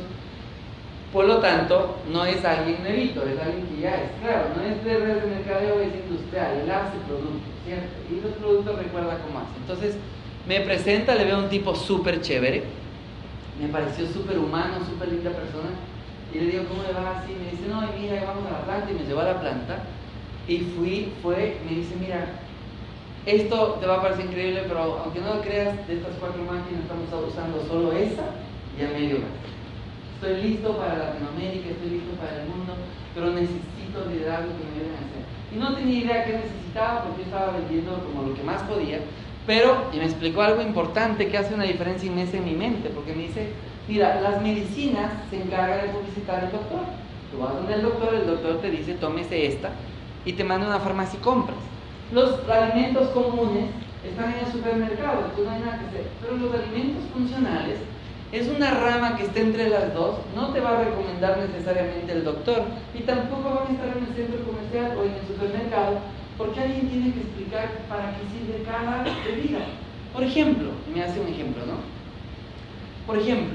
S1: Por lo tanto, no es alguien nuevito, es alguien que ya es, claro, no es de red de mercadeo, es industrial, él hace productos, ¿cierto? Y los productos recuerda cómo hace. Entonces, me presenta, le veo un tipo súper chévere, me pareció súper humano, súper linda persona, y le digo, ¿cómo le va así? Me dice, no, mira, vamos a la planta, y me llevó a la planta, y fui, fue, me dice, mira, esto te va a parecer increíble, pero aunque no lo creas, de estas cuatro máquinas estamos usando solo esa y a medio gas. Estoy listo para Latinoamérica, estoy listo para el mundo, pero necesito liderazgo que me a hacer. Y no tenía idea qué necesitaba porque yo estaba vendiendo como lo que más podía, pero, y me explicó algo importante que hace una diferencia inmensa en mi mente, porque me dice, mira, las medicinas se encargan de publicitar el doctor. Tú vas donde el doctor, el doctor te dice, tómese esta, y te manda una farmacia y compras. Los alimentos comunes están en el supermercado, entonces no hay nada que hacer. Pero los alimentos funcionales es una rama que está entre las dos, no te va a recomendar necesariamente el doctor y tampoco van a estar en el centro comercial o en el supermercado porque alguien tiene que explicar para qué sirve cada bebida. Por ejemplo, me hace un ejemplo, ¿no? Por ejemplo,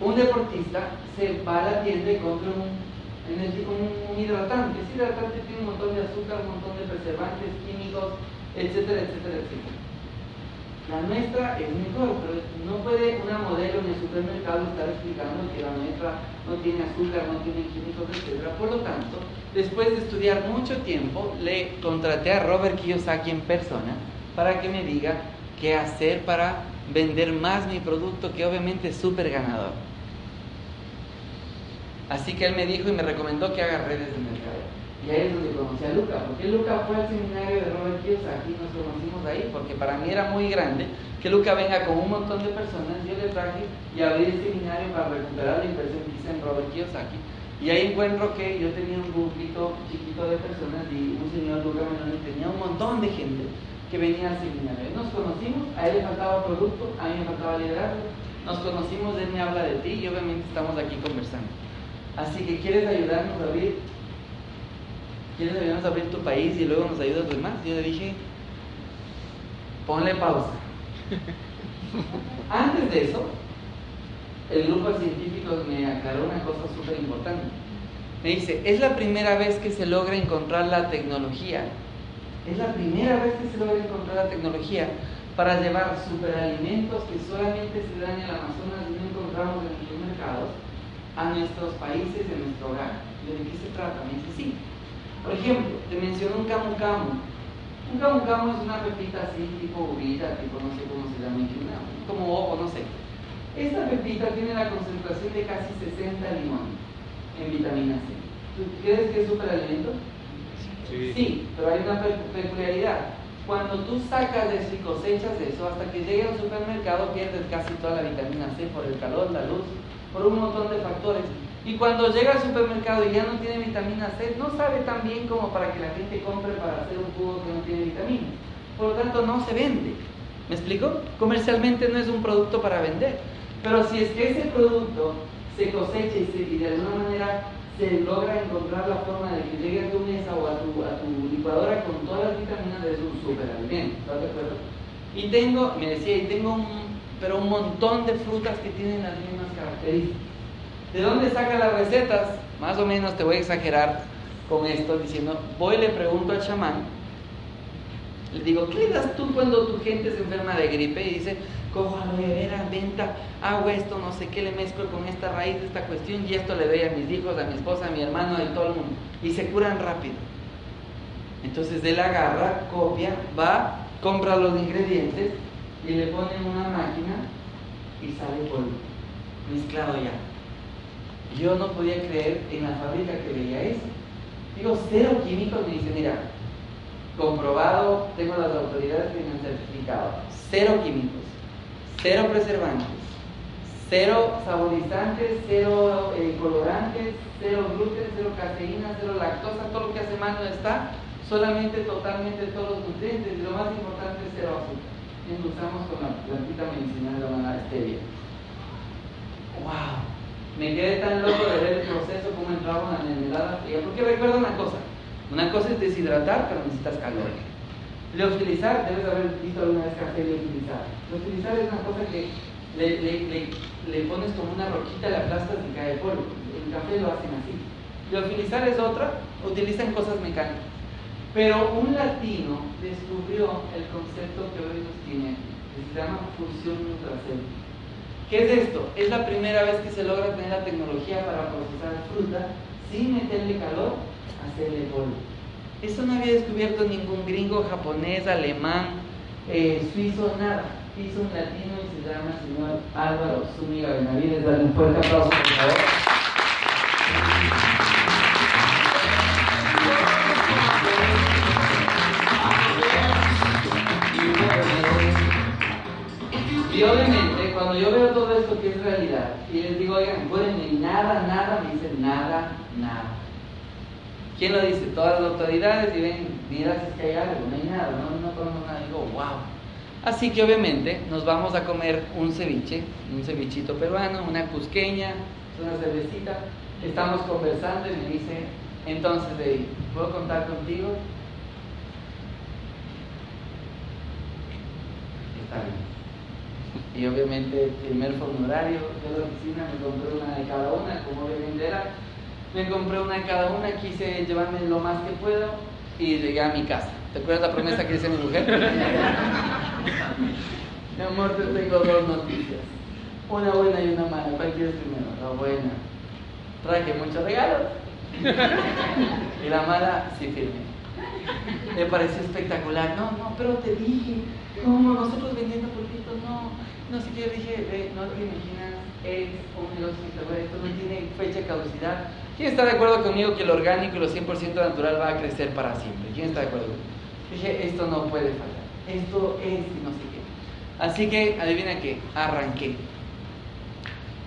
S1: un deportista se va a la tienda y compra un hidratante. Ese hidratante tiene un montón de azúcar, un montón de preservantes químicos, etcétera, etcétera, etcétera. La nuestra es mejor, pero no puede una modelo en el supermercado estar explicando que la nuestra no tiene azúcar, no tiene químicos, etcétera. Por lo tanto, después de estudiar mucho tiempo, le contraté a Robert Kiyosaki en persona para que me diga qué hacer para vender más mi producto, que obviamente es súper ganador. Así que él me dijo y me recomendó que haga redes de mercado. Y ahí es donde conocí a Luca, porque Luca fue al seminario de Robert Kiyosaki, nos conocimos ahí, porque para mí era muy grande que Luca venga con un montón de personas, yo le traje y abrí el seminario para recuperar la inversión que hice en Robert Kiyosaki. Y ahí encuentro que yo tenía un grupito chiquito de personas y un señor Luca Meloni tenía un montón de gente que venía al seminario. Nos conocimos, a él le faltaba producto, a mí me faltaba liderazgo, nos conocimos, él me habla de ti y obviamente estamos aquí conversando. Así que quieres ayudarnos abrir, quieres ayudarnos a abrir tu país y luego nos ayudas los demás. Yo le dije, ponle pausa. Antes de eso, el grupo de científicos me aclaró una cosa súper importante. Me dice, es la primera vez que se logra encontrar la tecnología. Es la primera vez que se logra encontrar la tecnología para llevar superalimentos que solamente se dan en el Amazonas y no encontramos en nuestros mercados a nuestros países, en nuestro hogar. ¿De qué se trata? Me dice, sí. Por ejemplo, te menciono un camu camu. Un camu camu es una pepita así, tipo uvita, tipo no sé cómo se llama, como ojo, no sé. Esta pepita tiene la concentración de casi 60 limones en vitamina C. ¿Tú crees que es superalimento? Sí. pero hay una peculiaridad. Cuando tú sacas de eso y cosechas de eso, hasta que llegue al supermercado pierdes casi toda la vitamina C por el calor, la luz, por un montón de factores. Y cuando llega al supermercado y ya no tiene vitamina C, no sabe tan bien como para que la gente compre para hacer un jugo que no tiene vitamina. Por lo tanto, no se vende. ¿Me explico? Comercialmente no es un producto para vender. Pero si es que ese producto se cosecha y, de alguna manera se logra encontrar la forma de que llegue a tu mesa o a tu, a tu licuadora con todas las vitaminas, es un superalimento. ¿Estás de acuerdo? Y tengo, me decía, y tengo un, pero un montón de frutas que tienen las mismas características. ¿De dónde saca las recetas? Más o menos te voy a exagerar con esto diciendo, voy y le pregunto al chamán, le digo, ¿qué le das tú cuando tu gente se enferma de gripe? Y dice, cojo aloe vera, venta, hago esto, no sé qué, le mezclo con esta raíz de esta cuestión y esto le doy a mis hijos, a mi esposa, a mi hermano, a todo el mundo. Y se curan rápido. Entonces él agarra, copia, va, compra los ingredientes y le pone en una máquina y sale polvo, mezclado ya. Yo no podía creer en la fábrica que veía eso. Digo, cero químicos, me dice, mira, comprobado, tengo las autoridades que me han certificado, cero químicos, cero preservantes, cero saborizantes, cero eh, colorantes, cero gluten, cero cafeína, cero lactosa, todo lo que hace mano está, solamente totalmente todos los nutrientes y lo más importante es cero azúcar. Y usamos con la plantita medicinal llamada stevia. ¡Wow! Me quedé tan loco de ver el proceso, cómo entraba una mermelada fría, porque recuerda una cosa, una cosa es deshidratar, pero necesitas calor. Leofilizar, debes haber visto alguna vez café leofilizar. Leofilizar es una cosa que le, le, le, le pones como una roquita, la aplastas y cae polvo. El café lo hacen así. Leofilizar es otra, utilizan cosas mecánicas. Pero un latino descubrió el concepto que hoy nos tiene, que se llama fusión nutracéutica ¿Qué es esto? Es la primera vez que se logra tener la tecnología para procesar fruta sin meterle calor, hacerle polvo. Eso no había descubierto ningún gringo, japonés, alemán, eh, suizo, nada. Hizo un latino y se llama el señor Álvaro Zúñiga Benavides. Dale un fuerte aplauso, por favor. Cuando yo veo todo esto que es realidad, y les digo, oigan, pueden nada, nada, me dicen nada, nada. ¿Quién lo dice? Todas las autoridades y ven, mira si es que hay algo, no hay nada, no, no conozco nada. Digo, wow. Así que obviamente nos vamos a comer un ceviche, un cevichito peruano, una cusqueña, una cervecita. Estamos conversando y me dice, entonces, ¿puedo contar contigo? Está bien. Y obviamente el primer formulario de la oficina me compré una de cada una, como de vendera. Me compré una de cada una, quise llevarme lo más que puedo y llegué a mi casa. ¿Te acuerdas la promesa que hice mi mujer? mi amor, te tengo dos noticias. Una buena y una mala. ¿Cuál quieres primero? La buena. Traje muchos regalos. y la mala, sí firme. Me pareció espectacular. No, no, pero te dije, ¿cómo? Nosotros vendiendo pulpitos, no no sé qué, dije, no te imaginas, es un negocio esto no tiene fecha de caducidad. ¿Quién está de acuerdo conmigo que lo orgánico y lo 100% natural va a crecer para siempre? ¿Quién está de acuerdo? Dije, esto no puede fallar, esto es y no sé qué. Así que, adivina qué, arranqué.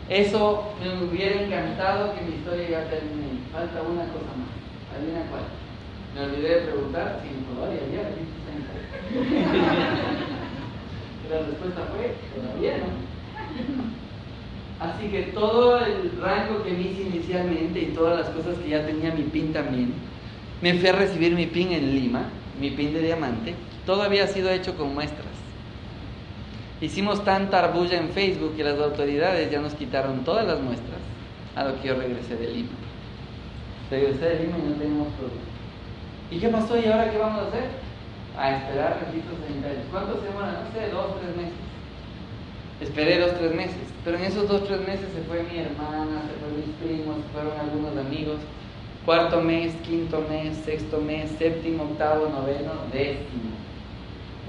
S1: Eso me hubiera encantado que mi historia ya termine. Falta una cosa más. Adivina cuál. Me olvidé de preguntar si todavía ya, la respuesta fue, todavía no. Así que todo el rango que me hice inicialmente y todas las cosas que ya tenía mi PIN también, me fui a recibir mi PIN en Lima, mi PIN de diamante, todo había sido hecho con muestras. Hicimos tanta arbulla en Facebook que las autoridades ya nos quitaron todas las muestras a lo que yo regresé de Lima. Regresé de Lima y no tenemos producto. ¿Y qué pasó? ¿Y ahora qué vamos a hacer? a esperar registros sanitarios. ¿Cuánto se demora? No sé, dos, tres meses. Esperé dos, tres meses. Pero en esos dos, tres meses se fue mi hermana, se fueron mis primos, se fueron algunos amigos. Cuarto mes, quinto mes, sexto mes, séptimo, octavo, noveno, décimo.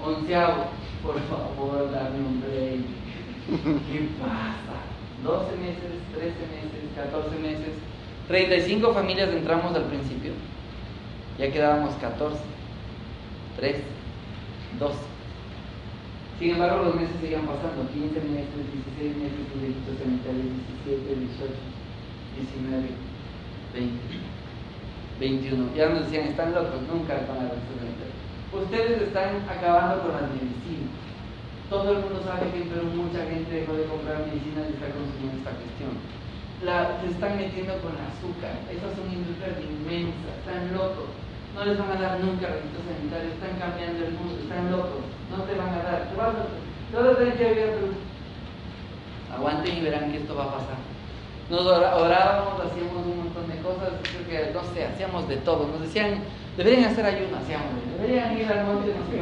S1: Onceavo, por favor, dame un break. ¿Qué pasa? 12 meses, 13 meses, 14 meses, 35 familias entramos al principio Ya quedábamos 14, 3, 12. Sin embargo, los meses seguían pasando, 15 meses, 16 meses, 17, 18, 19, 20, 21. Ya nos decían, están locos, nunca van a registro Ustedes están acabando con las medicinas. Todo el mundo sabe que pero mucha gente dejó de comprar medicinas y está consumiendo esta cuestión la, se están metiendo con azúcar. Esas son industrias inmensas, están locos. No les van a dar nunca registro sanitario, están cambiando el mundo, están locos. No te van a dar. Te vas a, tener que vivir Aguanten y verán que esto va a pasar. Nos orábamos, hacíamos un montón de cosas, creo que, no sé, hacíamos de todo. Nos decían, deberían hacer ayuno, hacíamos, deberían ir al monte, no sé,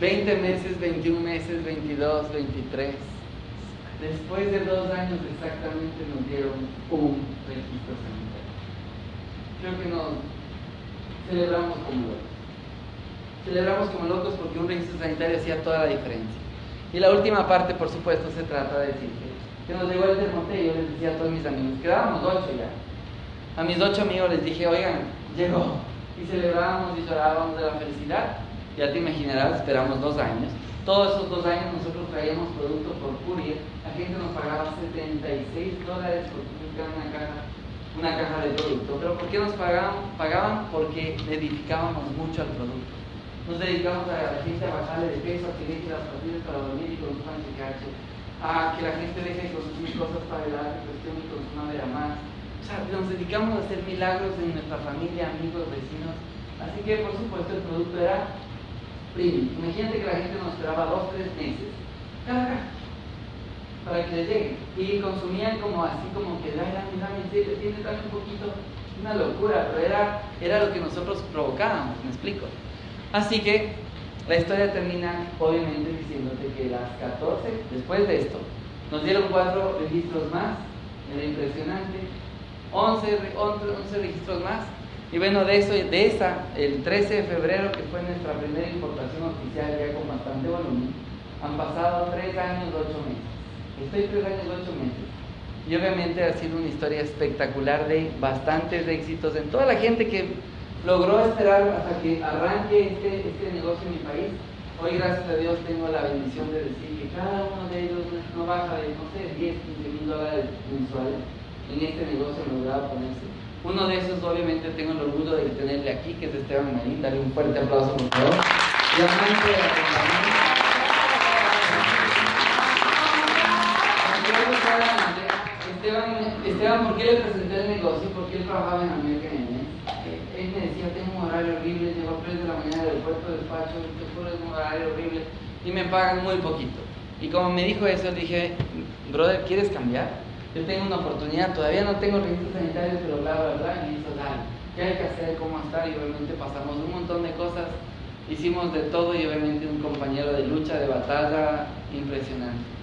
S1: 20 meses, 21 meses, 22, 23. Después de dos años exactamente nos dieron un registro sanitario. Creo que nos celebramos como locos. Celebramos como locos porque un registro sanitario hacía toda la diferencia. Y la última parte, por supuesto, se trata de decir que, nos llegó el termote y yo les decía a todos mis amigos, quedábamos ocho ya. A mis ocho amigos les dije, oigan, llegó. Y celebrábamos y llorábamos de la felicidad. Ya te imaginarás, esperamos dos años. Todos esos dos años nosotros traíamos productos por courier la gente nos pagaba 76 dólares por publicar una caja, una caja de producto. ¿Pero por qué nos pagaban? Pagaban porque edificábamos mucho al producto. Nos dedicamos a la gente a bajarle de peso, a que deje las pastillas para dormir y consuman cacho, a que la gente deje de consumir cosas para la cuestión y consuma de más. O sea, nos dedicamos a hacer milagros en nuestra familia, amigos, vecinos. Así que, por supuesto, el producto era premium. Imagínate que la gente nos esperaba dos, tres meses cada caja para que le lleguen. Y consumían como así, como que, serio, tiene también un poquito, una locura, pero era, era lo que nosotros provocábamos, me explico. Así que la historia termina, obviamente, diciéndote que las 14, después de esto, nos dieron cuatro registros más, era impresionante, 11, 11, registros más, y bueno, de eso, de esa, el 13 de febrero, que fue nuestra primera importación oficial ya con bastante volumen, han pasado tres años, ocho meses. Estoy tres años, ocho meses. Y obviamente ha sido una historia espectacular de bastantes éxitos en toda la gente que logró esperar hasta que arranque este, este negocio en mi país. Hoy, gracias a Dios, tengo la bendición de decir que cada uno de ellos no baja de, no sé, 10, 15 mil dólares mensuales en este negocio logrado ponerse. Uno de esos, obviamente, tengo el orgullo de tenerle aquí, que es Esteban Marín. Dale un fuerte aplauso, por favor. Y amante de la Esteban, ¿por qué le presenté el negocio? Porque él trabajaba en América eh, Él me decía, tengo un horario horrible, llego a 3 de la mañana del puerto de despacho, es un horario horrible y me pagan muy poquito. Y como me dijo eso, dije, brother, ¿quieres cambiar? Yo tengo una oportunidad, todavía no tengo registro sanitario, pero bla, bla, bla, y hizo, dale, ¿qué hay que hacer? ¿Cómo estar? Y obviamente pasamos un montón de cosas, hicimos de todo y obviamente un compañero de lucha, de batalla impresionante.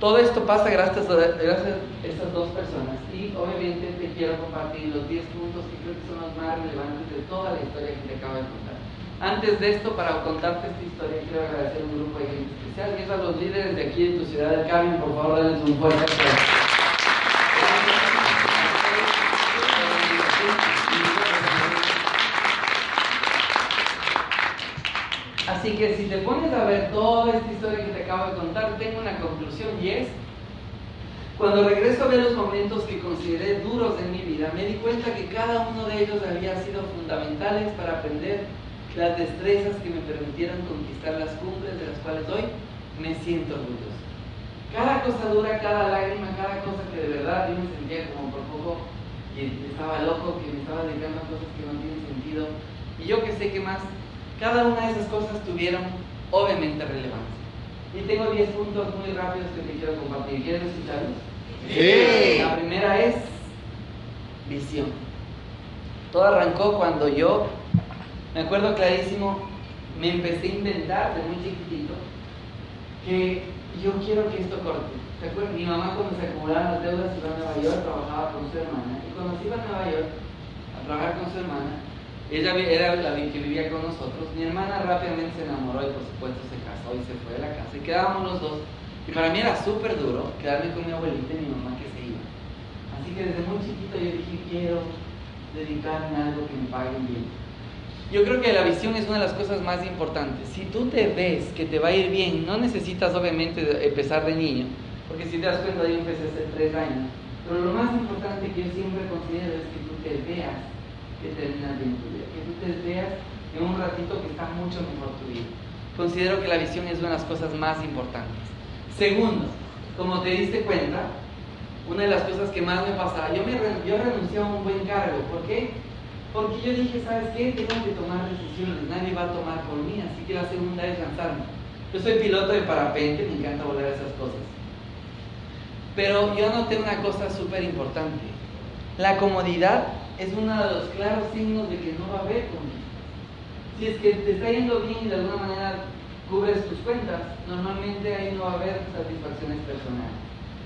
S1: Todo esto pasa gracias a, gracias a estas dos personas y obviamente te quiero compartir los 10 puntos que creo que son los más relevantes de toda la historia que te acabo de contar. Antes de esto, para contarte esta historia, quiero agradecer a un grupo de gente especial, que es a los líderes de aquí de tu ciudad del Carmen, por favor, denles un fuerte aplauso. Así que si te pones a ver toda esta historia que te acabo de contar, tengo una conclusión y es, cuando regreso a ver los momentos que consideré duros en mi vida, me di cuenta que cada uno de ellos había sido fundamentales para aprender las destrezas que me permitieron conquistar las cumbres de las cuales hoy me siento orgulloso. Cada cosa dura, cada lágrima, cada cosa que de verdad yo me sentía como por poco que estaba loco, que me estaba dedicando cosas que no tienen sentido. Y yo que sé que más cada una de esas cosas tuvieron obviamente relevancia. Y tengo 10 puntos muy rápidos que te quiero compartir. ¿Quieres escucharlos?
S2: Sí.
S1: La primera es visión. Todo arrancó cuando yo, me acuerdo clarísimo, me empecé a inventar de muy chiquitito que yo quiero que esto corte. ¿Te acuerdas? Mi mamá cuando se acumulaban las deudas iba a Nueva York, trabajaba con su hermana. Y cuando se iba a Nueva York a trabajar con su hermana, ella era la que vivía con nosotros. Mi hermana rápidamente se enamoró y por supuesto se casó y se fue de la casa. Y quedábamos los dos. Y para mí era súper duro quedarme con mi abuelita y mi mamá que se iba. Así que desde muy chiquito yo dije, quiero dedicarme a algo que me paguen bien. Yo creo que la visión es una de las cosas más importantes. Si tú te ves que te va a ir bien, no necesitas obviamente empezar de niño, porque si te das cuenta yo empecé hace tres años. Pero lo más importante que yo siempre considero es que tú te veas que terminas bien tu vida, que tú te veas en un ratito que está mucho mejor tu vida. Considero que la visión es una de las cosas más importantes. Segundo, como te diste cuenta, una de las cosas que más me pasaba, yo, me, yo renuncié a un buen cargo. ¿Por qué? Porque yo dije, ¿sabes qué? Tengo que tomar decisiones, nadie va a tomar por mí, así que la segunda es lanzarme. Yo soy piloto de parapente, me encanta volar esas cosas. Pero yo noté una cosa súper importante. La comodidad es uno de los claros signos de que no va a haber comodidad. Si es que te está yendo bien y de alguna manera cubres tus cuentas, normalmente ahí no va a haber satisfacciones personales.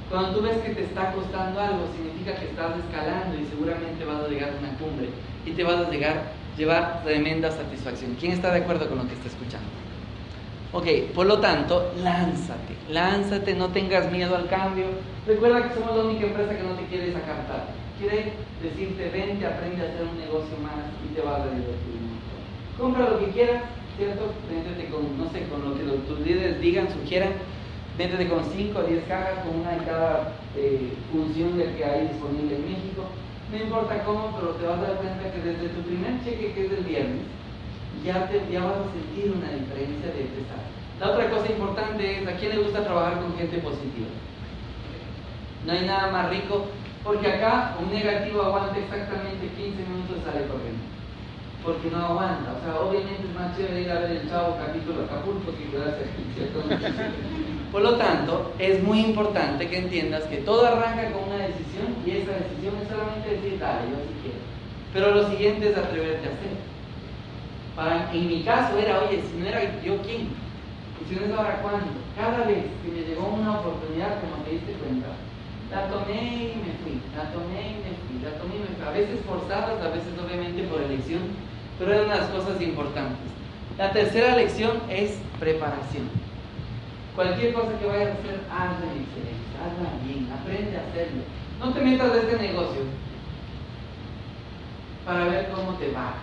S1: Cuando tú ves que te está costando algo, significa que estás escalando y seguramente vas a llegar a una cumbre y te vas a llegar, llevar tremenda satisfacción. ¿Quién está de acuerdo con lo que está escuchando? Ok, por lo tanto, lánzate, lánzate, no tengas miedo al cambio. Recuerda que somos la única empresa que no te quiere sacar tarde. Quiere decirte, vente, aprende a hacer un negocio más y te vas a divertir. Compra lo que quieras, ¿cierto? Véndete con, no sé, con lo que tus líderes digan, sugieran Véndete con 5 o 10 cajas, con una de cada eh, función del que hay disponible en México. No importa cómo, pero te vas a dar cuenta que desde tu primer cheque, que es el viernes, ya, te, ya vas a sentir una diferencia de empezar. La otra cosa importante es, ¿a quién le gusta trabajar con gente positiva? No hay nada más rico, porque acá un negativo aguanta exactamente 15 minutos y sale corriendo porque no aguanta. O sea, obviamente es más chévere ir a ver el chavo capítulo Acapulco que quedarse aquí, ¿cierto? Por lo tanto, es muy importante que entiendas que todo arranca con una decisión y esa decisión es solamente decir, dale, yo sí quiero. Pero lo siguiente es atreverte a hacer. Para, en mi caso era, oye, si no era yo, ¿quién? Y si no es ahora, ¿cuándo? Cada vez que me llegó una oportunidad, como te diste cuenta, la tomé y me fui, la tomé y me fui, la tomé y me fui. A veces forzadas, a veces obviamente por elección, pero eran las cosas importantes. La tercera lección es preparación. Cualquier cosa que vayas a hacer, hazla en excelencia, hazla bien, aprende a hacerlo. No te metas de este negocio para ver cómo te va.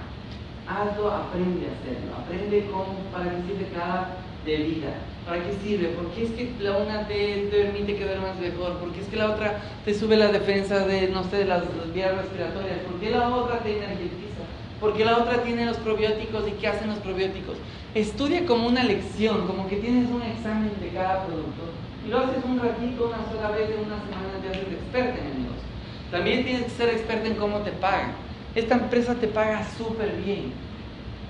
S1: Hazlo, aprende a hacerlo, aprende cómo, para que cada de vida. ¿Para qué sirve? Porque es que la una te, permite quedar más mejor, porque es que la otra te sube la defensa de, no sé, las, las vías respiratorias, porque la otra te energetiza porque la otra tiene los probióticos y qué hacen los probióticos. Estudia como una lección, como que tienes un examen de cada producto y lo haces un ratito, una sola vez en una semana te haces experta en el negocio. También tienes que ser experta en cómo te pagan. Esta empresa te paga súper bien.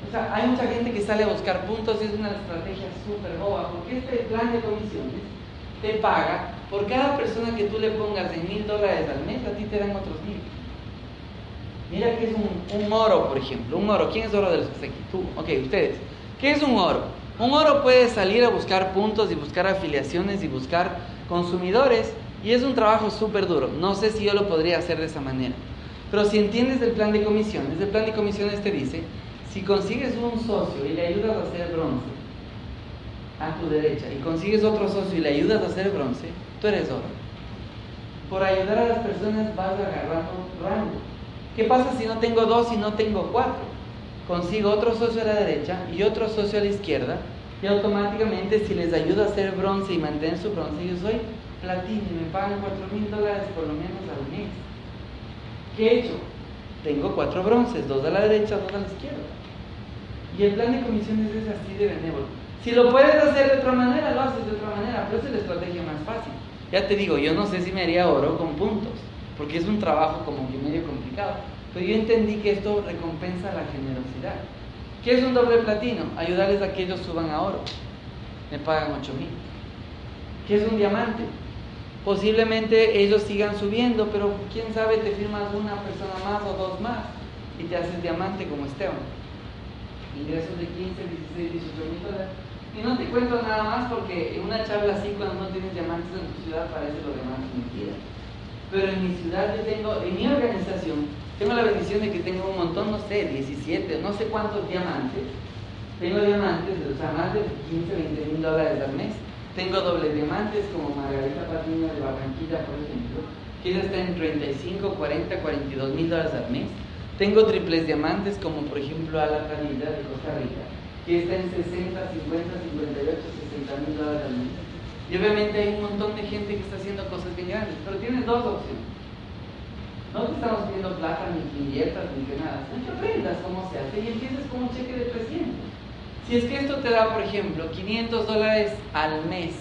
S1: O sea, hay mucha gente que sale a buscar puntos y es una estrategia súper boba, porque este plan de comisiones te paga por cada persona que tú le pongas de mil dólares al mes, a ti te dan otros mil. Mira que es un, oro, por ejemplo. Un oro. ¿Quién es oro de los que está aquí? Tú. Ok, ustedes. ¿Qué es un oro? Un oro puede salir a buscar puntos y buscar afiliaciones y buscar consumidores. Y es un trabajo súper duro. No sé si yo lo podría hacer de esa manera. Pero si entiendes el plan de comisiones, el plan de comisiones te dice, si consigues un socio y le ayudas a hacer bronce a tu derecha y consigues otro socio y le ayudas a hacer bronce, tú eres oro. Por ayudar a las personas vas agarrando rango. ¿Qué pasa si no tengo dos y no tengo cuatro? Consigo otro socio a la derecha y otro socio a la izquierda y automáticamente si les ayudo a hacer bronce y mantener su bronce, yo soy platino y me pagan cuatro mil dólares por lo menos al mes. ¿Qué he hecho? Tengo cuatro bronces, dos a la derecha, dos a la izquierda. Y el plan de comisiones es así de benévolo. Si lo puedes hacer de otra manera, lo haces de otra manera, pero es la estrategia más fácil. Ya te digo, yo no sé si me haría oro con puntos porque es un trabajo como que medio complicado. Pero yo entendí que esto recompensa la generosidad. ¿Qué es un doble platino? Ayudarles a que ellos suban a oro. Me pagan 8 mil. ¿Qué es un diamante? Posiblemente ellos sigan subiendo, pero quién sabe, te firmas una persona más o dos más y te haces diamante como Esteban. Ingresos de 15, 16, 18 mil dólares. Y no te cuento nada más porque en una charla así, cuando no tienes diamantes en tu ciudad, parece lo demás mentira pero en mi ciudad yo tengo, en mi organización, tengo la bendición de que tengo un montón, no sé, 17, no sé cuántos diamantes. Tengo diamantes, o sea, más de 15, 20 mil dólares al mes. Tengo doble diamantes como Margarita Patiño de Barranquilla, por ejemplo, que ella está en 35, 40, 42 mil dólares al mes. Tengo triples diamantes, como por ejemplo a la planilla de Costa Rica, que está en 60, 50, 58, 60 mil dólares al mes. Y obviamente hay un montón de gente que está haciendo cosas bien grandes, pero tienes dos opciones. No te estamos pidiendo plata, ni que inviertas, ni que nada. Sino que aprendas cómo se hace y empieces con un cheque de 300. Si es que esto te da, por ejemplo, 500 dólares al mes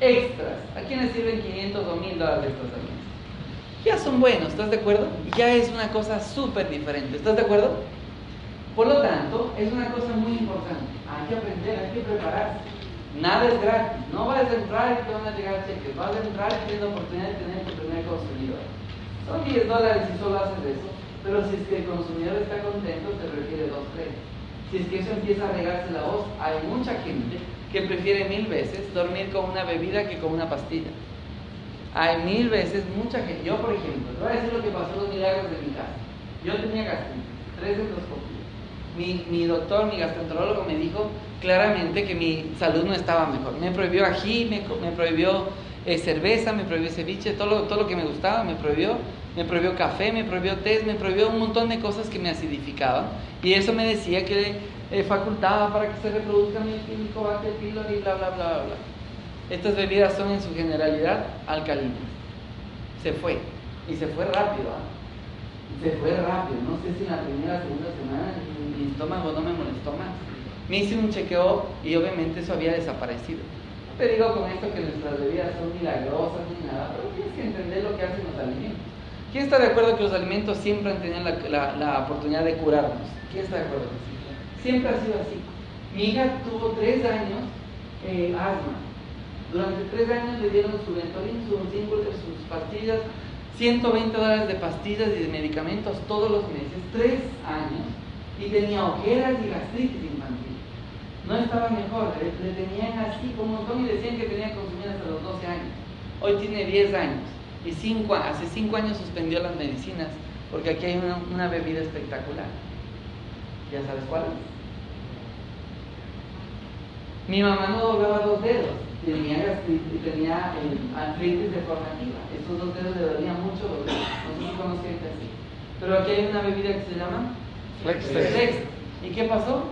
S1: extras, ¿a quién le sirven 500 o 1000 dólares extras al mes? Ya son buenos, ¿estás de acuerdo? Ya es una cosa súper diferente, ¿estás de acuerdo? Por lo tanto, es una cosa muy importante. Hay que aprender, hay que prepararse. Nada es gratis. No vas a entrar y te van a llegar cheques. Vas a entrar y tienes la oportunidad de tener tu primer consumidor. Son 10 dólares si solo haces eso, pero si es que el consumidor está contento, te requiere 2, 3. Si es que eso empieza a regarse la voz, hay mucha gente que prefiere mil veces dormir con una bebida que con una pastilla. Hay mil veces mucha gente. Yo, por ejemplo, voy a decir lo que pasó los milagros de mi casa. Yo tenía gastritis, tres endoscopias. Mi, mi doctor, mi gastroenterólogo me dijo claramente que mi salud no estaba mejor. Me prohibió ají, me, prohibió eh, cerveza, me prohibió ceviche, todo todo lo que me gustaba me prohibió, me prohibió café, me prohibió té, me prohibió un montón de cosas que me acidificaban y eso me decía que eh, facultaba para que se reproduzca mi químico y bla, bla, bla, bla, bla. Estas bebidas son en su generalidad alcalinas. Se fue y se fue rápido. ¿ah? Se fue rápido, no sé si en la primera o segunda semana mi estómago no me molestó más. Me hice un chequeo y obviamente eso había desaparecido te digo con esto que nuestras bebidas son milagrosas ni nada, pero tienes que entender lo que hacen los alimentos. ¿Quién está de acuerdo que los alimentos siempre han tenido la, la, oportunidad de curarnos? ¿Quién está de acuerdo? Siempre ha sido así. Mi hija tuvo tres años eh, asma. Durante tres años le dieron su Ventolin, su sus pastillas, 120 dólares de pastillas y de medicamentos todos los meses, tres años, y tenía ojeras y gastritis no estaba mejor, le, tenían así como un montón y decían que tenía que consumir hasta los 12 años. Hoy tiene 10 años y cinco, hace 5 años suspendió las medicinas porque aquí hay una, bebida espectacular. ¿Ya sabes cuál es? Mi mamá no doblaba dos dedos, tenía, tenía eh, artritis deformativa. Estos dos dedos le dolían mucho los dedos. No sé si así. Pero aquí hay una bebida que se llama Flex. Flex. ¿Y qué pasó?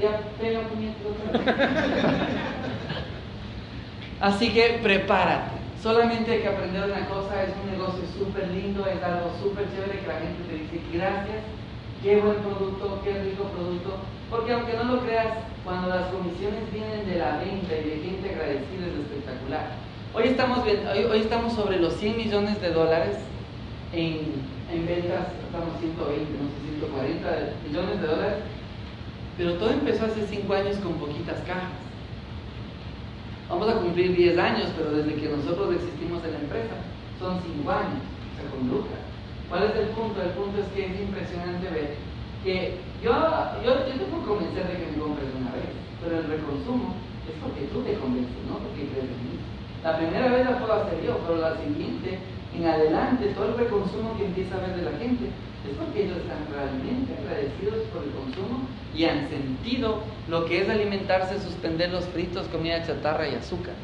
S1: ya pega Así que prepárate. Solamente hay que aprender una cosa, es un negocio súper lindo, es algo súper chévere que la gente te dice gracias, qué buen producto, qué rico producto, porque aunque no lo creas, cuando las comisiones vienen de la venta y de gente agradecida es espectacular. Hoy estamos, hoy, hoy estamos sobre los 100 millones de dólares en, en ventas, estamos 120, no sé, 140 millones de dólares pero todo empezó hace 5 años con poquitas cajas. Vamos a cumplir 10 años, pero desde que nosotros existimos en la empresa, son 5 años, o sea, con Lucas. ¿Cuál es el punto? El punto es que es impresionante ver que yo, yo, yo te puedo convencer de que me compres una vez, pero el reconsumo es porque tú te convences, no porque crees en mí. La primera vez la puedo hacer yo, pero la siguiente, en adelante, todo el reconsumo que empieza a ver de la gente, es porque ellos están realmente agradecidos por el consumo y han sentido lo que es alimentarse, suspender los fritos, comida chatarra y azúcar.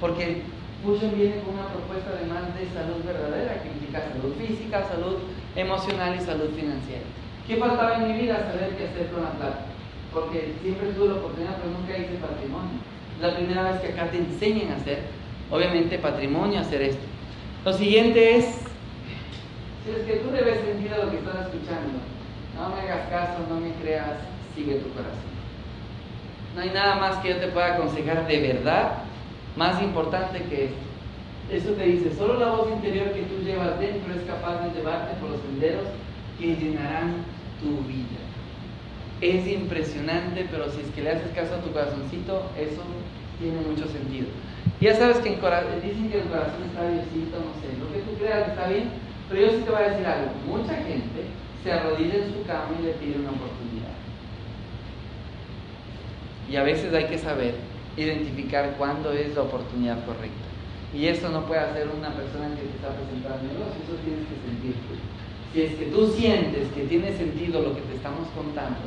S1: Porque Fusion viene con una propuesta además de salud verdadera, que implica salud física, salud emocional y salud financiera. ¿Qué faltaba en mi vida? Saber qué hacer con la plata. Porque siempre tuve la oportunidad, pero nunca hice patrimonio. La primera vez que acá te enseñan a hacer, obviamente, patrimonio, hacer esto. Lo siguiente es, si es que tú debes sentir lo que estás escuchando, no me hagas caso, no me creas, sigue tu corazón. No hay nada más que yo te pueda aconsejar de verdad más importante que esto. Eso te dice, solo la voz interior que tú llevas dentro es capaz de llevarte por los senderos que llenarán tu vida. Es impresionante, pero si es que le haces caso a tu corazoncito, eso tiene mucho sentido. Ya sabes que en dicen que el corazón está Diosito, no sé, lo que tú creas está bien, pero yo sí te voy a decir algo. Mucha gente se arrodilla en su cama y le pide una oportunidad. Y a veces hay que saber identificar cuándo es la oportunidad correcta. Y eso no puede hacer una persona que te está presentando negocio, eso tienes que sentir Si es que tú sientes que tiene sentido lo que te estamos contando,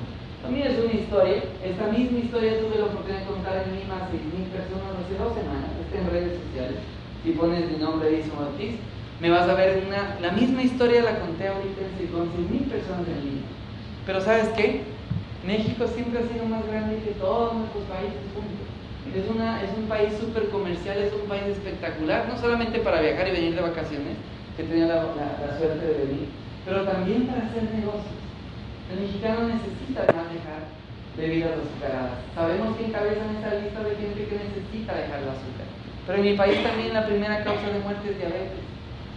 S1: también es una historia, esta misma historia tuve la oportunidad de contar en a 6.000 personas hace dos semanas, está en redes sociales. Si pones mi nombre, Edison Ortiz, Me vas a ver una, la misma historia la conté ahorita con 6.000 personas en línea. Pero ¿sabes qué? México siempre ha sido más grande que todos nuestros países juntos. Es, una, es un país súper comercial, es un país espectacular, no solamente para viajar y venir de vacaciones, que tenía la, la, suerte de venir, pero también para hacer negocios. El mexicano necesita manejar bebidas azucaradas. Sabemos que encabezan esa lista de gente que necesita dejar el azúcar. Pero en mi país también la primera causa de muerte es diabetes.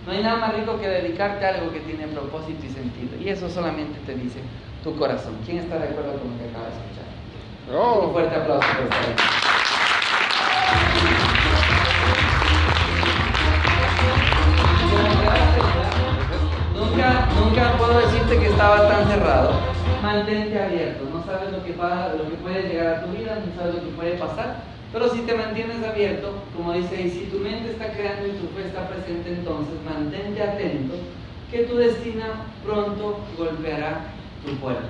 S1: No hay nada más rico que dedicarte a algo que tiene propósito y sentido. Y eso solamente te dice tu corazón. ¿Quién está de acuerdo con lo que acaba de escuchar? Un fuerte aplauso por estar Nunca, puedo decirte que estaba tan cerrado. Mantente abierto. No sabes lo que, va, lo que puede llegar a tu vida, no sabes lo que puede pasar pero si te mantienes abierto, como dice, y si tu mente está creando y tu fe está presente, entonces mantente atento, que tu destino pronto golpeará tu puerta.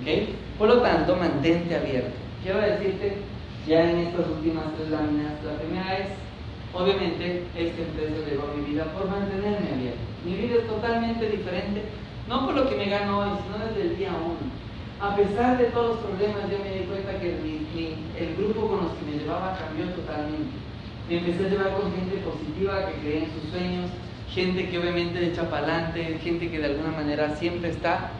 S1: ¿Okay? Por lo tanto, mantente abierto. Quiero decirte, ya en estas últimas tres láminas, la primera es, obviamente, esta empresa llegó a mi vida por mantenerme abierto. Mi vida es totalmente diferente, no por lo que me gano hoy, sino desde el día uno a pesar de todos los problemas, yo me di cuenta que el grupo con los que me llevaba cambió totalmente. Me empecé a llevar con gente positiva que cree en sus sueños, gente que obviamente echa para adelante, gente que de alguna manera siempre está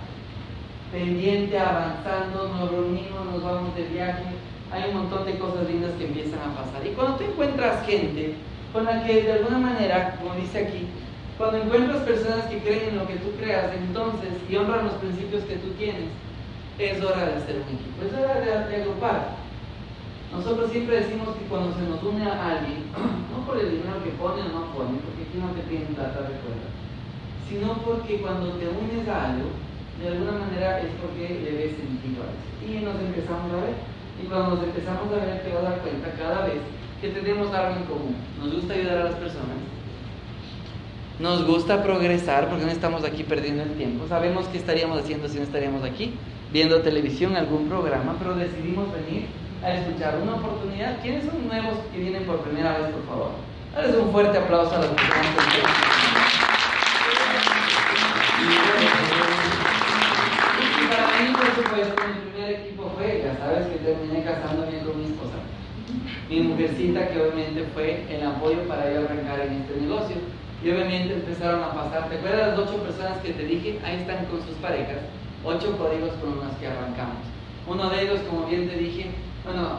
S1: pendiente, avanzando, nos reunimos, nos vamos de viaje, hay un montón de cosas lindas que empiezan a pasar. Y cuando tú encuentras gente con la que de alguna manera, como dice aquí, cuando encuentras personas que creen en lo que tú creas, entonces, y honran los principios que tú tienes, es hora de hacer un equipo, es hora de, agrupar. Nosotros siempre decimos que cuando se nos une a alguien, no por el dinero que pone o no pone, porque aquí no te piden plata, recuerda, sino porque cuando te unes a algo, de alguna manera es porque le ves sentido a eso. Y nos empezamos a ver. Y cuando nos empezamos a ver, te vas a dar cuenta cada vez que tenemos algo en común. Nos gusta ayudar a las personas. Nos gusta progresar porque no estamos aquí perdiendo el tiempo. Sabemos qué estaríamos haciendo si no estaríamos aquí viendo televisión, algún programa, pero decidimos venir a escuchar una oportunidad. ¿Quiénes son nuevos que vienen por primera vez, por favor? Dales un fuerte aplauso a las personas que Y para mí, por supuesto, mi primer equipo fue, sabes que terminé casándome con mi esposa. Mi mujercita, que obviamente fue el apoyo para yo arrancar en este negocio. Y obviamente empezaron a pasar, ¿te acuerdas las ocho personas que te dije? Ahí están con sus parejas ocho códigos con los que arrancamos. Uno de ellos, como bien te dije, bueno,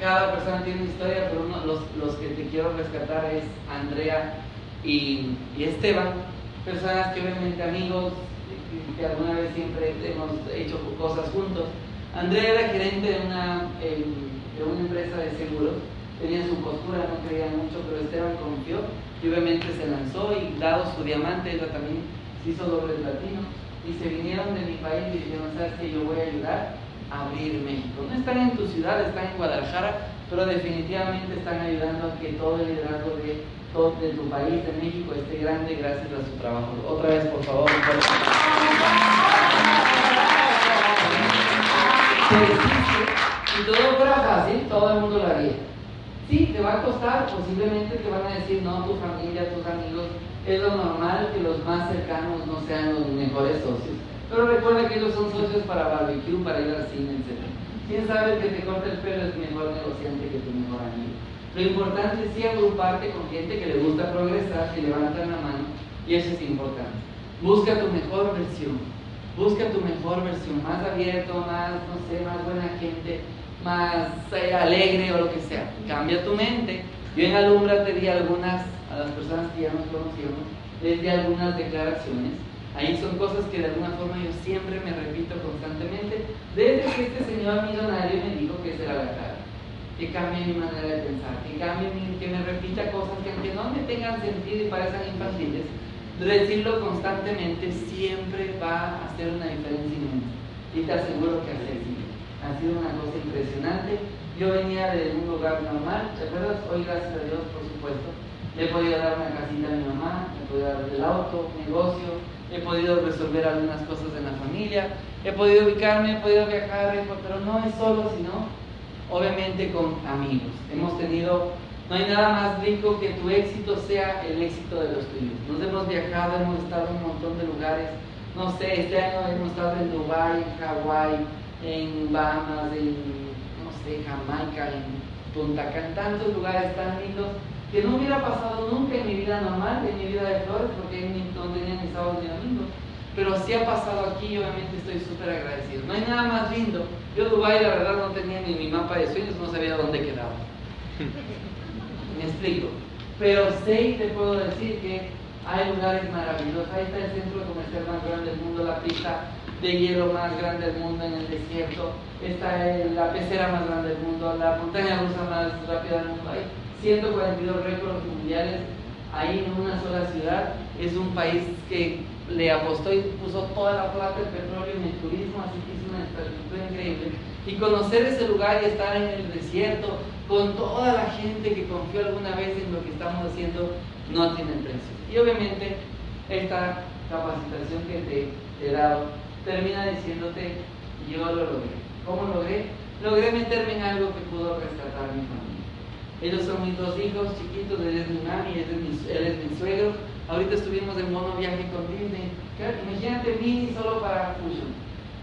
S1: cada persona tiene una historia, pero uno, los, los que te quiero rescatar es Andrea y, y Esteban, personas que obviamente amigos, que, alguna vez siempre hemos hecho cosas juntos. Andrea era gerente de una, de una empresa de seguros, tenía su postura, no creía mucho, pero Esteban confió y obviamente se lanzó y dado su diamante, ella también se hizo doble platino y se vinieron de mi país y dijeron, sabes yo voy a ayudar a abrir México. No están en tu ciudad, están en Guadalajara, pero definitivamente están ayudando a que todo el liderazgo de, todo, de tu país, de México, esté grande gracias a su trabajo. Otra vez, por favor. Si todo fuera fácil, todo el mundo lo haría. Sí, te va a costar, posiblemente te van a decir, no, tu familia, tus amigos, es lo normal que los más cercanos no sean los mejores socios. Pero recuerda que ellos son socios para barbecue, para ir al cine, etc. ¿Quién sabe que te corta el pelo es mejor negociante que tu mejor amigo? Lo importante es sí agruparte con gente que le gusta progresar, que levantan la mano, y eso es importante. Busca tu mejor versión, busca tu mejor versión, más abierto, más, no sé, más buena gente, más eh, alegre o lo que sea. Cambia tu mente. Yo en Alumbra te di algunas a las personas que ya nos conocíamos, les di algunas declaraciones. Ahí son cosas que de alguna forma yo siempre me repito constantemente, desde que este señor millonario me dijo que será la cara, que cambie mi manera de pensar, que cambie que me repita cosas que aunque no me tengan sentido y parezcan infantiles, decirlo constantemente siempre va a hacer una diferencia inmensa. Y te aseguro que ha sido una cosa impresionante. Yo venía de un lugar normal, ¿te acuerdas? Hoy, gracias a Dios, por supuesto, he podido dar una casita a mi mamá, he podido dar el auto, negocio, he podido resolver algunas cosas en la familia, he podido ubicarme, he podido viajar, pero no es solo, sino obviamente con amigos. Hemos tenido No hay nada más rico que tu éxito sea el éxito de los tuyos. Nos hemos viajado, hemos estado en un montón de lugares. No sé, este año hemos estado en Dubái, en Hawái, en Bahamas, en, no sé, Jamaica, en Punta Cana, tantos lugares tan lindos que no hubiera pasado nunca en mi vida normal, en mi vida de flores, porque no tenía ni sábados ni domingos. Pero sí ha pasado aquí y obviamente estoy súper agradecido. No hay nada más lindo. Yo Dubái la verdad no tenía ni mi mapa de sueños, no sabía dónde quedaba. Me explico. Pero y te puedo decir que hay lugares maravillosos. Ahí está el centro comercial más grande del mundo, la pista de hielo más grande del mundo en el desierto. Está la pecera más grande del mundo, la montaña rusa más rápida del mundo. Hay 142 récords mundiales ahí en una sola ciudad. Es un país que le apostó y puso toda la plata del petróleo en el turismo, así que es una infraestructura increíble. Y conocer ese lugar y estar en el desierto, con toda la gente que confió alguna vez en lo que estamos haciendo, no tiene precio. Y obviamente esta capacitación que te, he dado termina diciéndote, yo lo logré. ¿Cómo logré? Logré meterme en algo que pudo rescatar mi familia. Ellos son mis dos hijos chiquitos, él es mi mami, él es mi, él es mi suegro. Ahorita estuvimos en mono viaje con Disney. Imagínate mini solo para Fusion.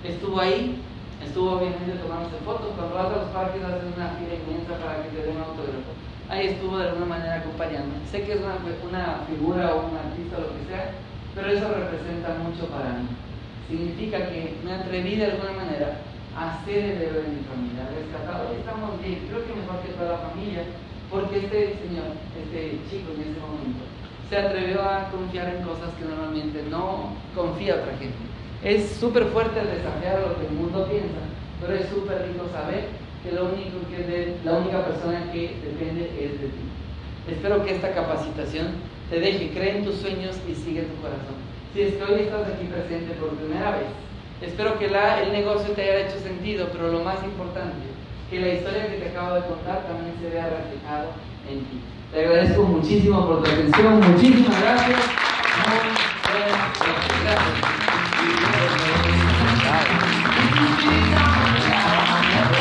S1: Estuvo ahí, Estuvo obviamente tomándose fotos. Cuando vas a los parques haces una fila inmensa para que te den un autógrafo. Ahí estuvo de alguna manera acompañando. Sé que es una, una figura o un artista o lo que sea, pero eso representa mucho para mí. Significa que me atreví de alguna manera a ser el héroe de mi familia, rescatado. Hoy estamos bien, creo que mejor que toda la familia, porque este señor, este chico en ese momento, se atrevió a confiar en cosas que normalmente no confía otra gente. Es súper fuerte desafiar lo que el mundo piensa, pero es súper rico saber que, lo único que la única persona que depende es de ti. Espero que esta capacitación te deje creer en tus sueños y sigue tu corazón. Si es que hoy estás aquí presente por primera vez, espero que el negocio te haya hecho sentido, pero lo más importante, que la historia que te acabo de contar también se vea reflejado en ti. Te agradezco muchísimo por tu atención, muchísimas gracias. gracias. Tchau.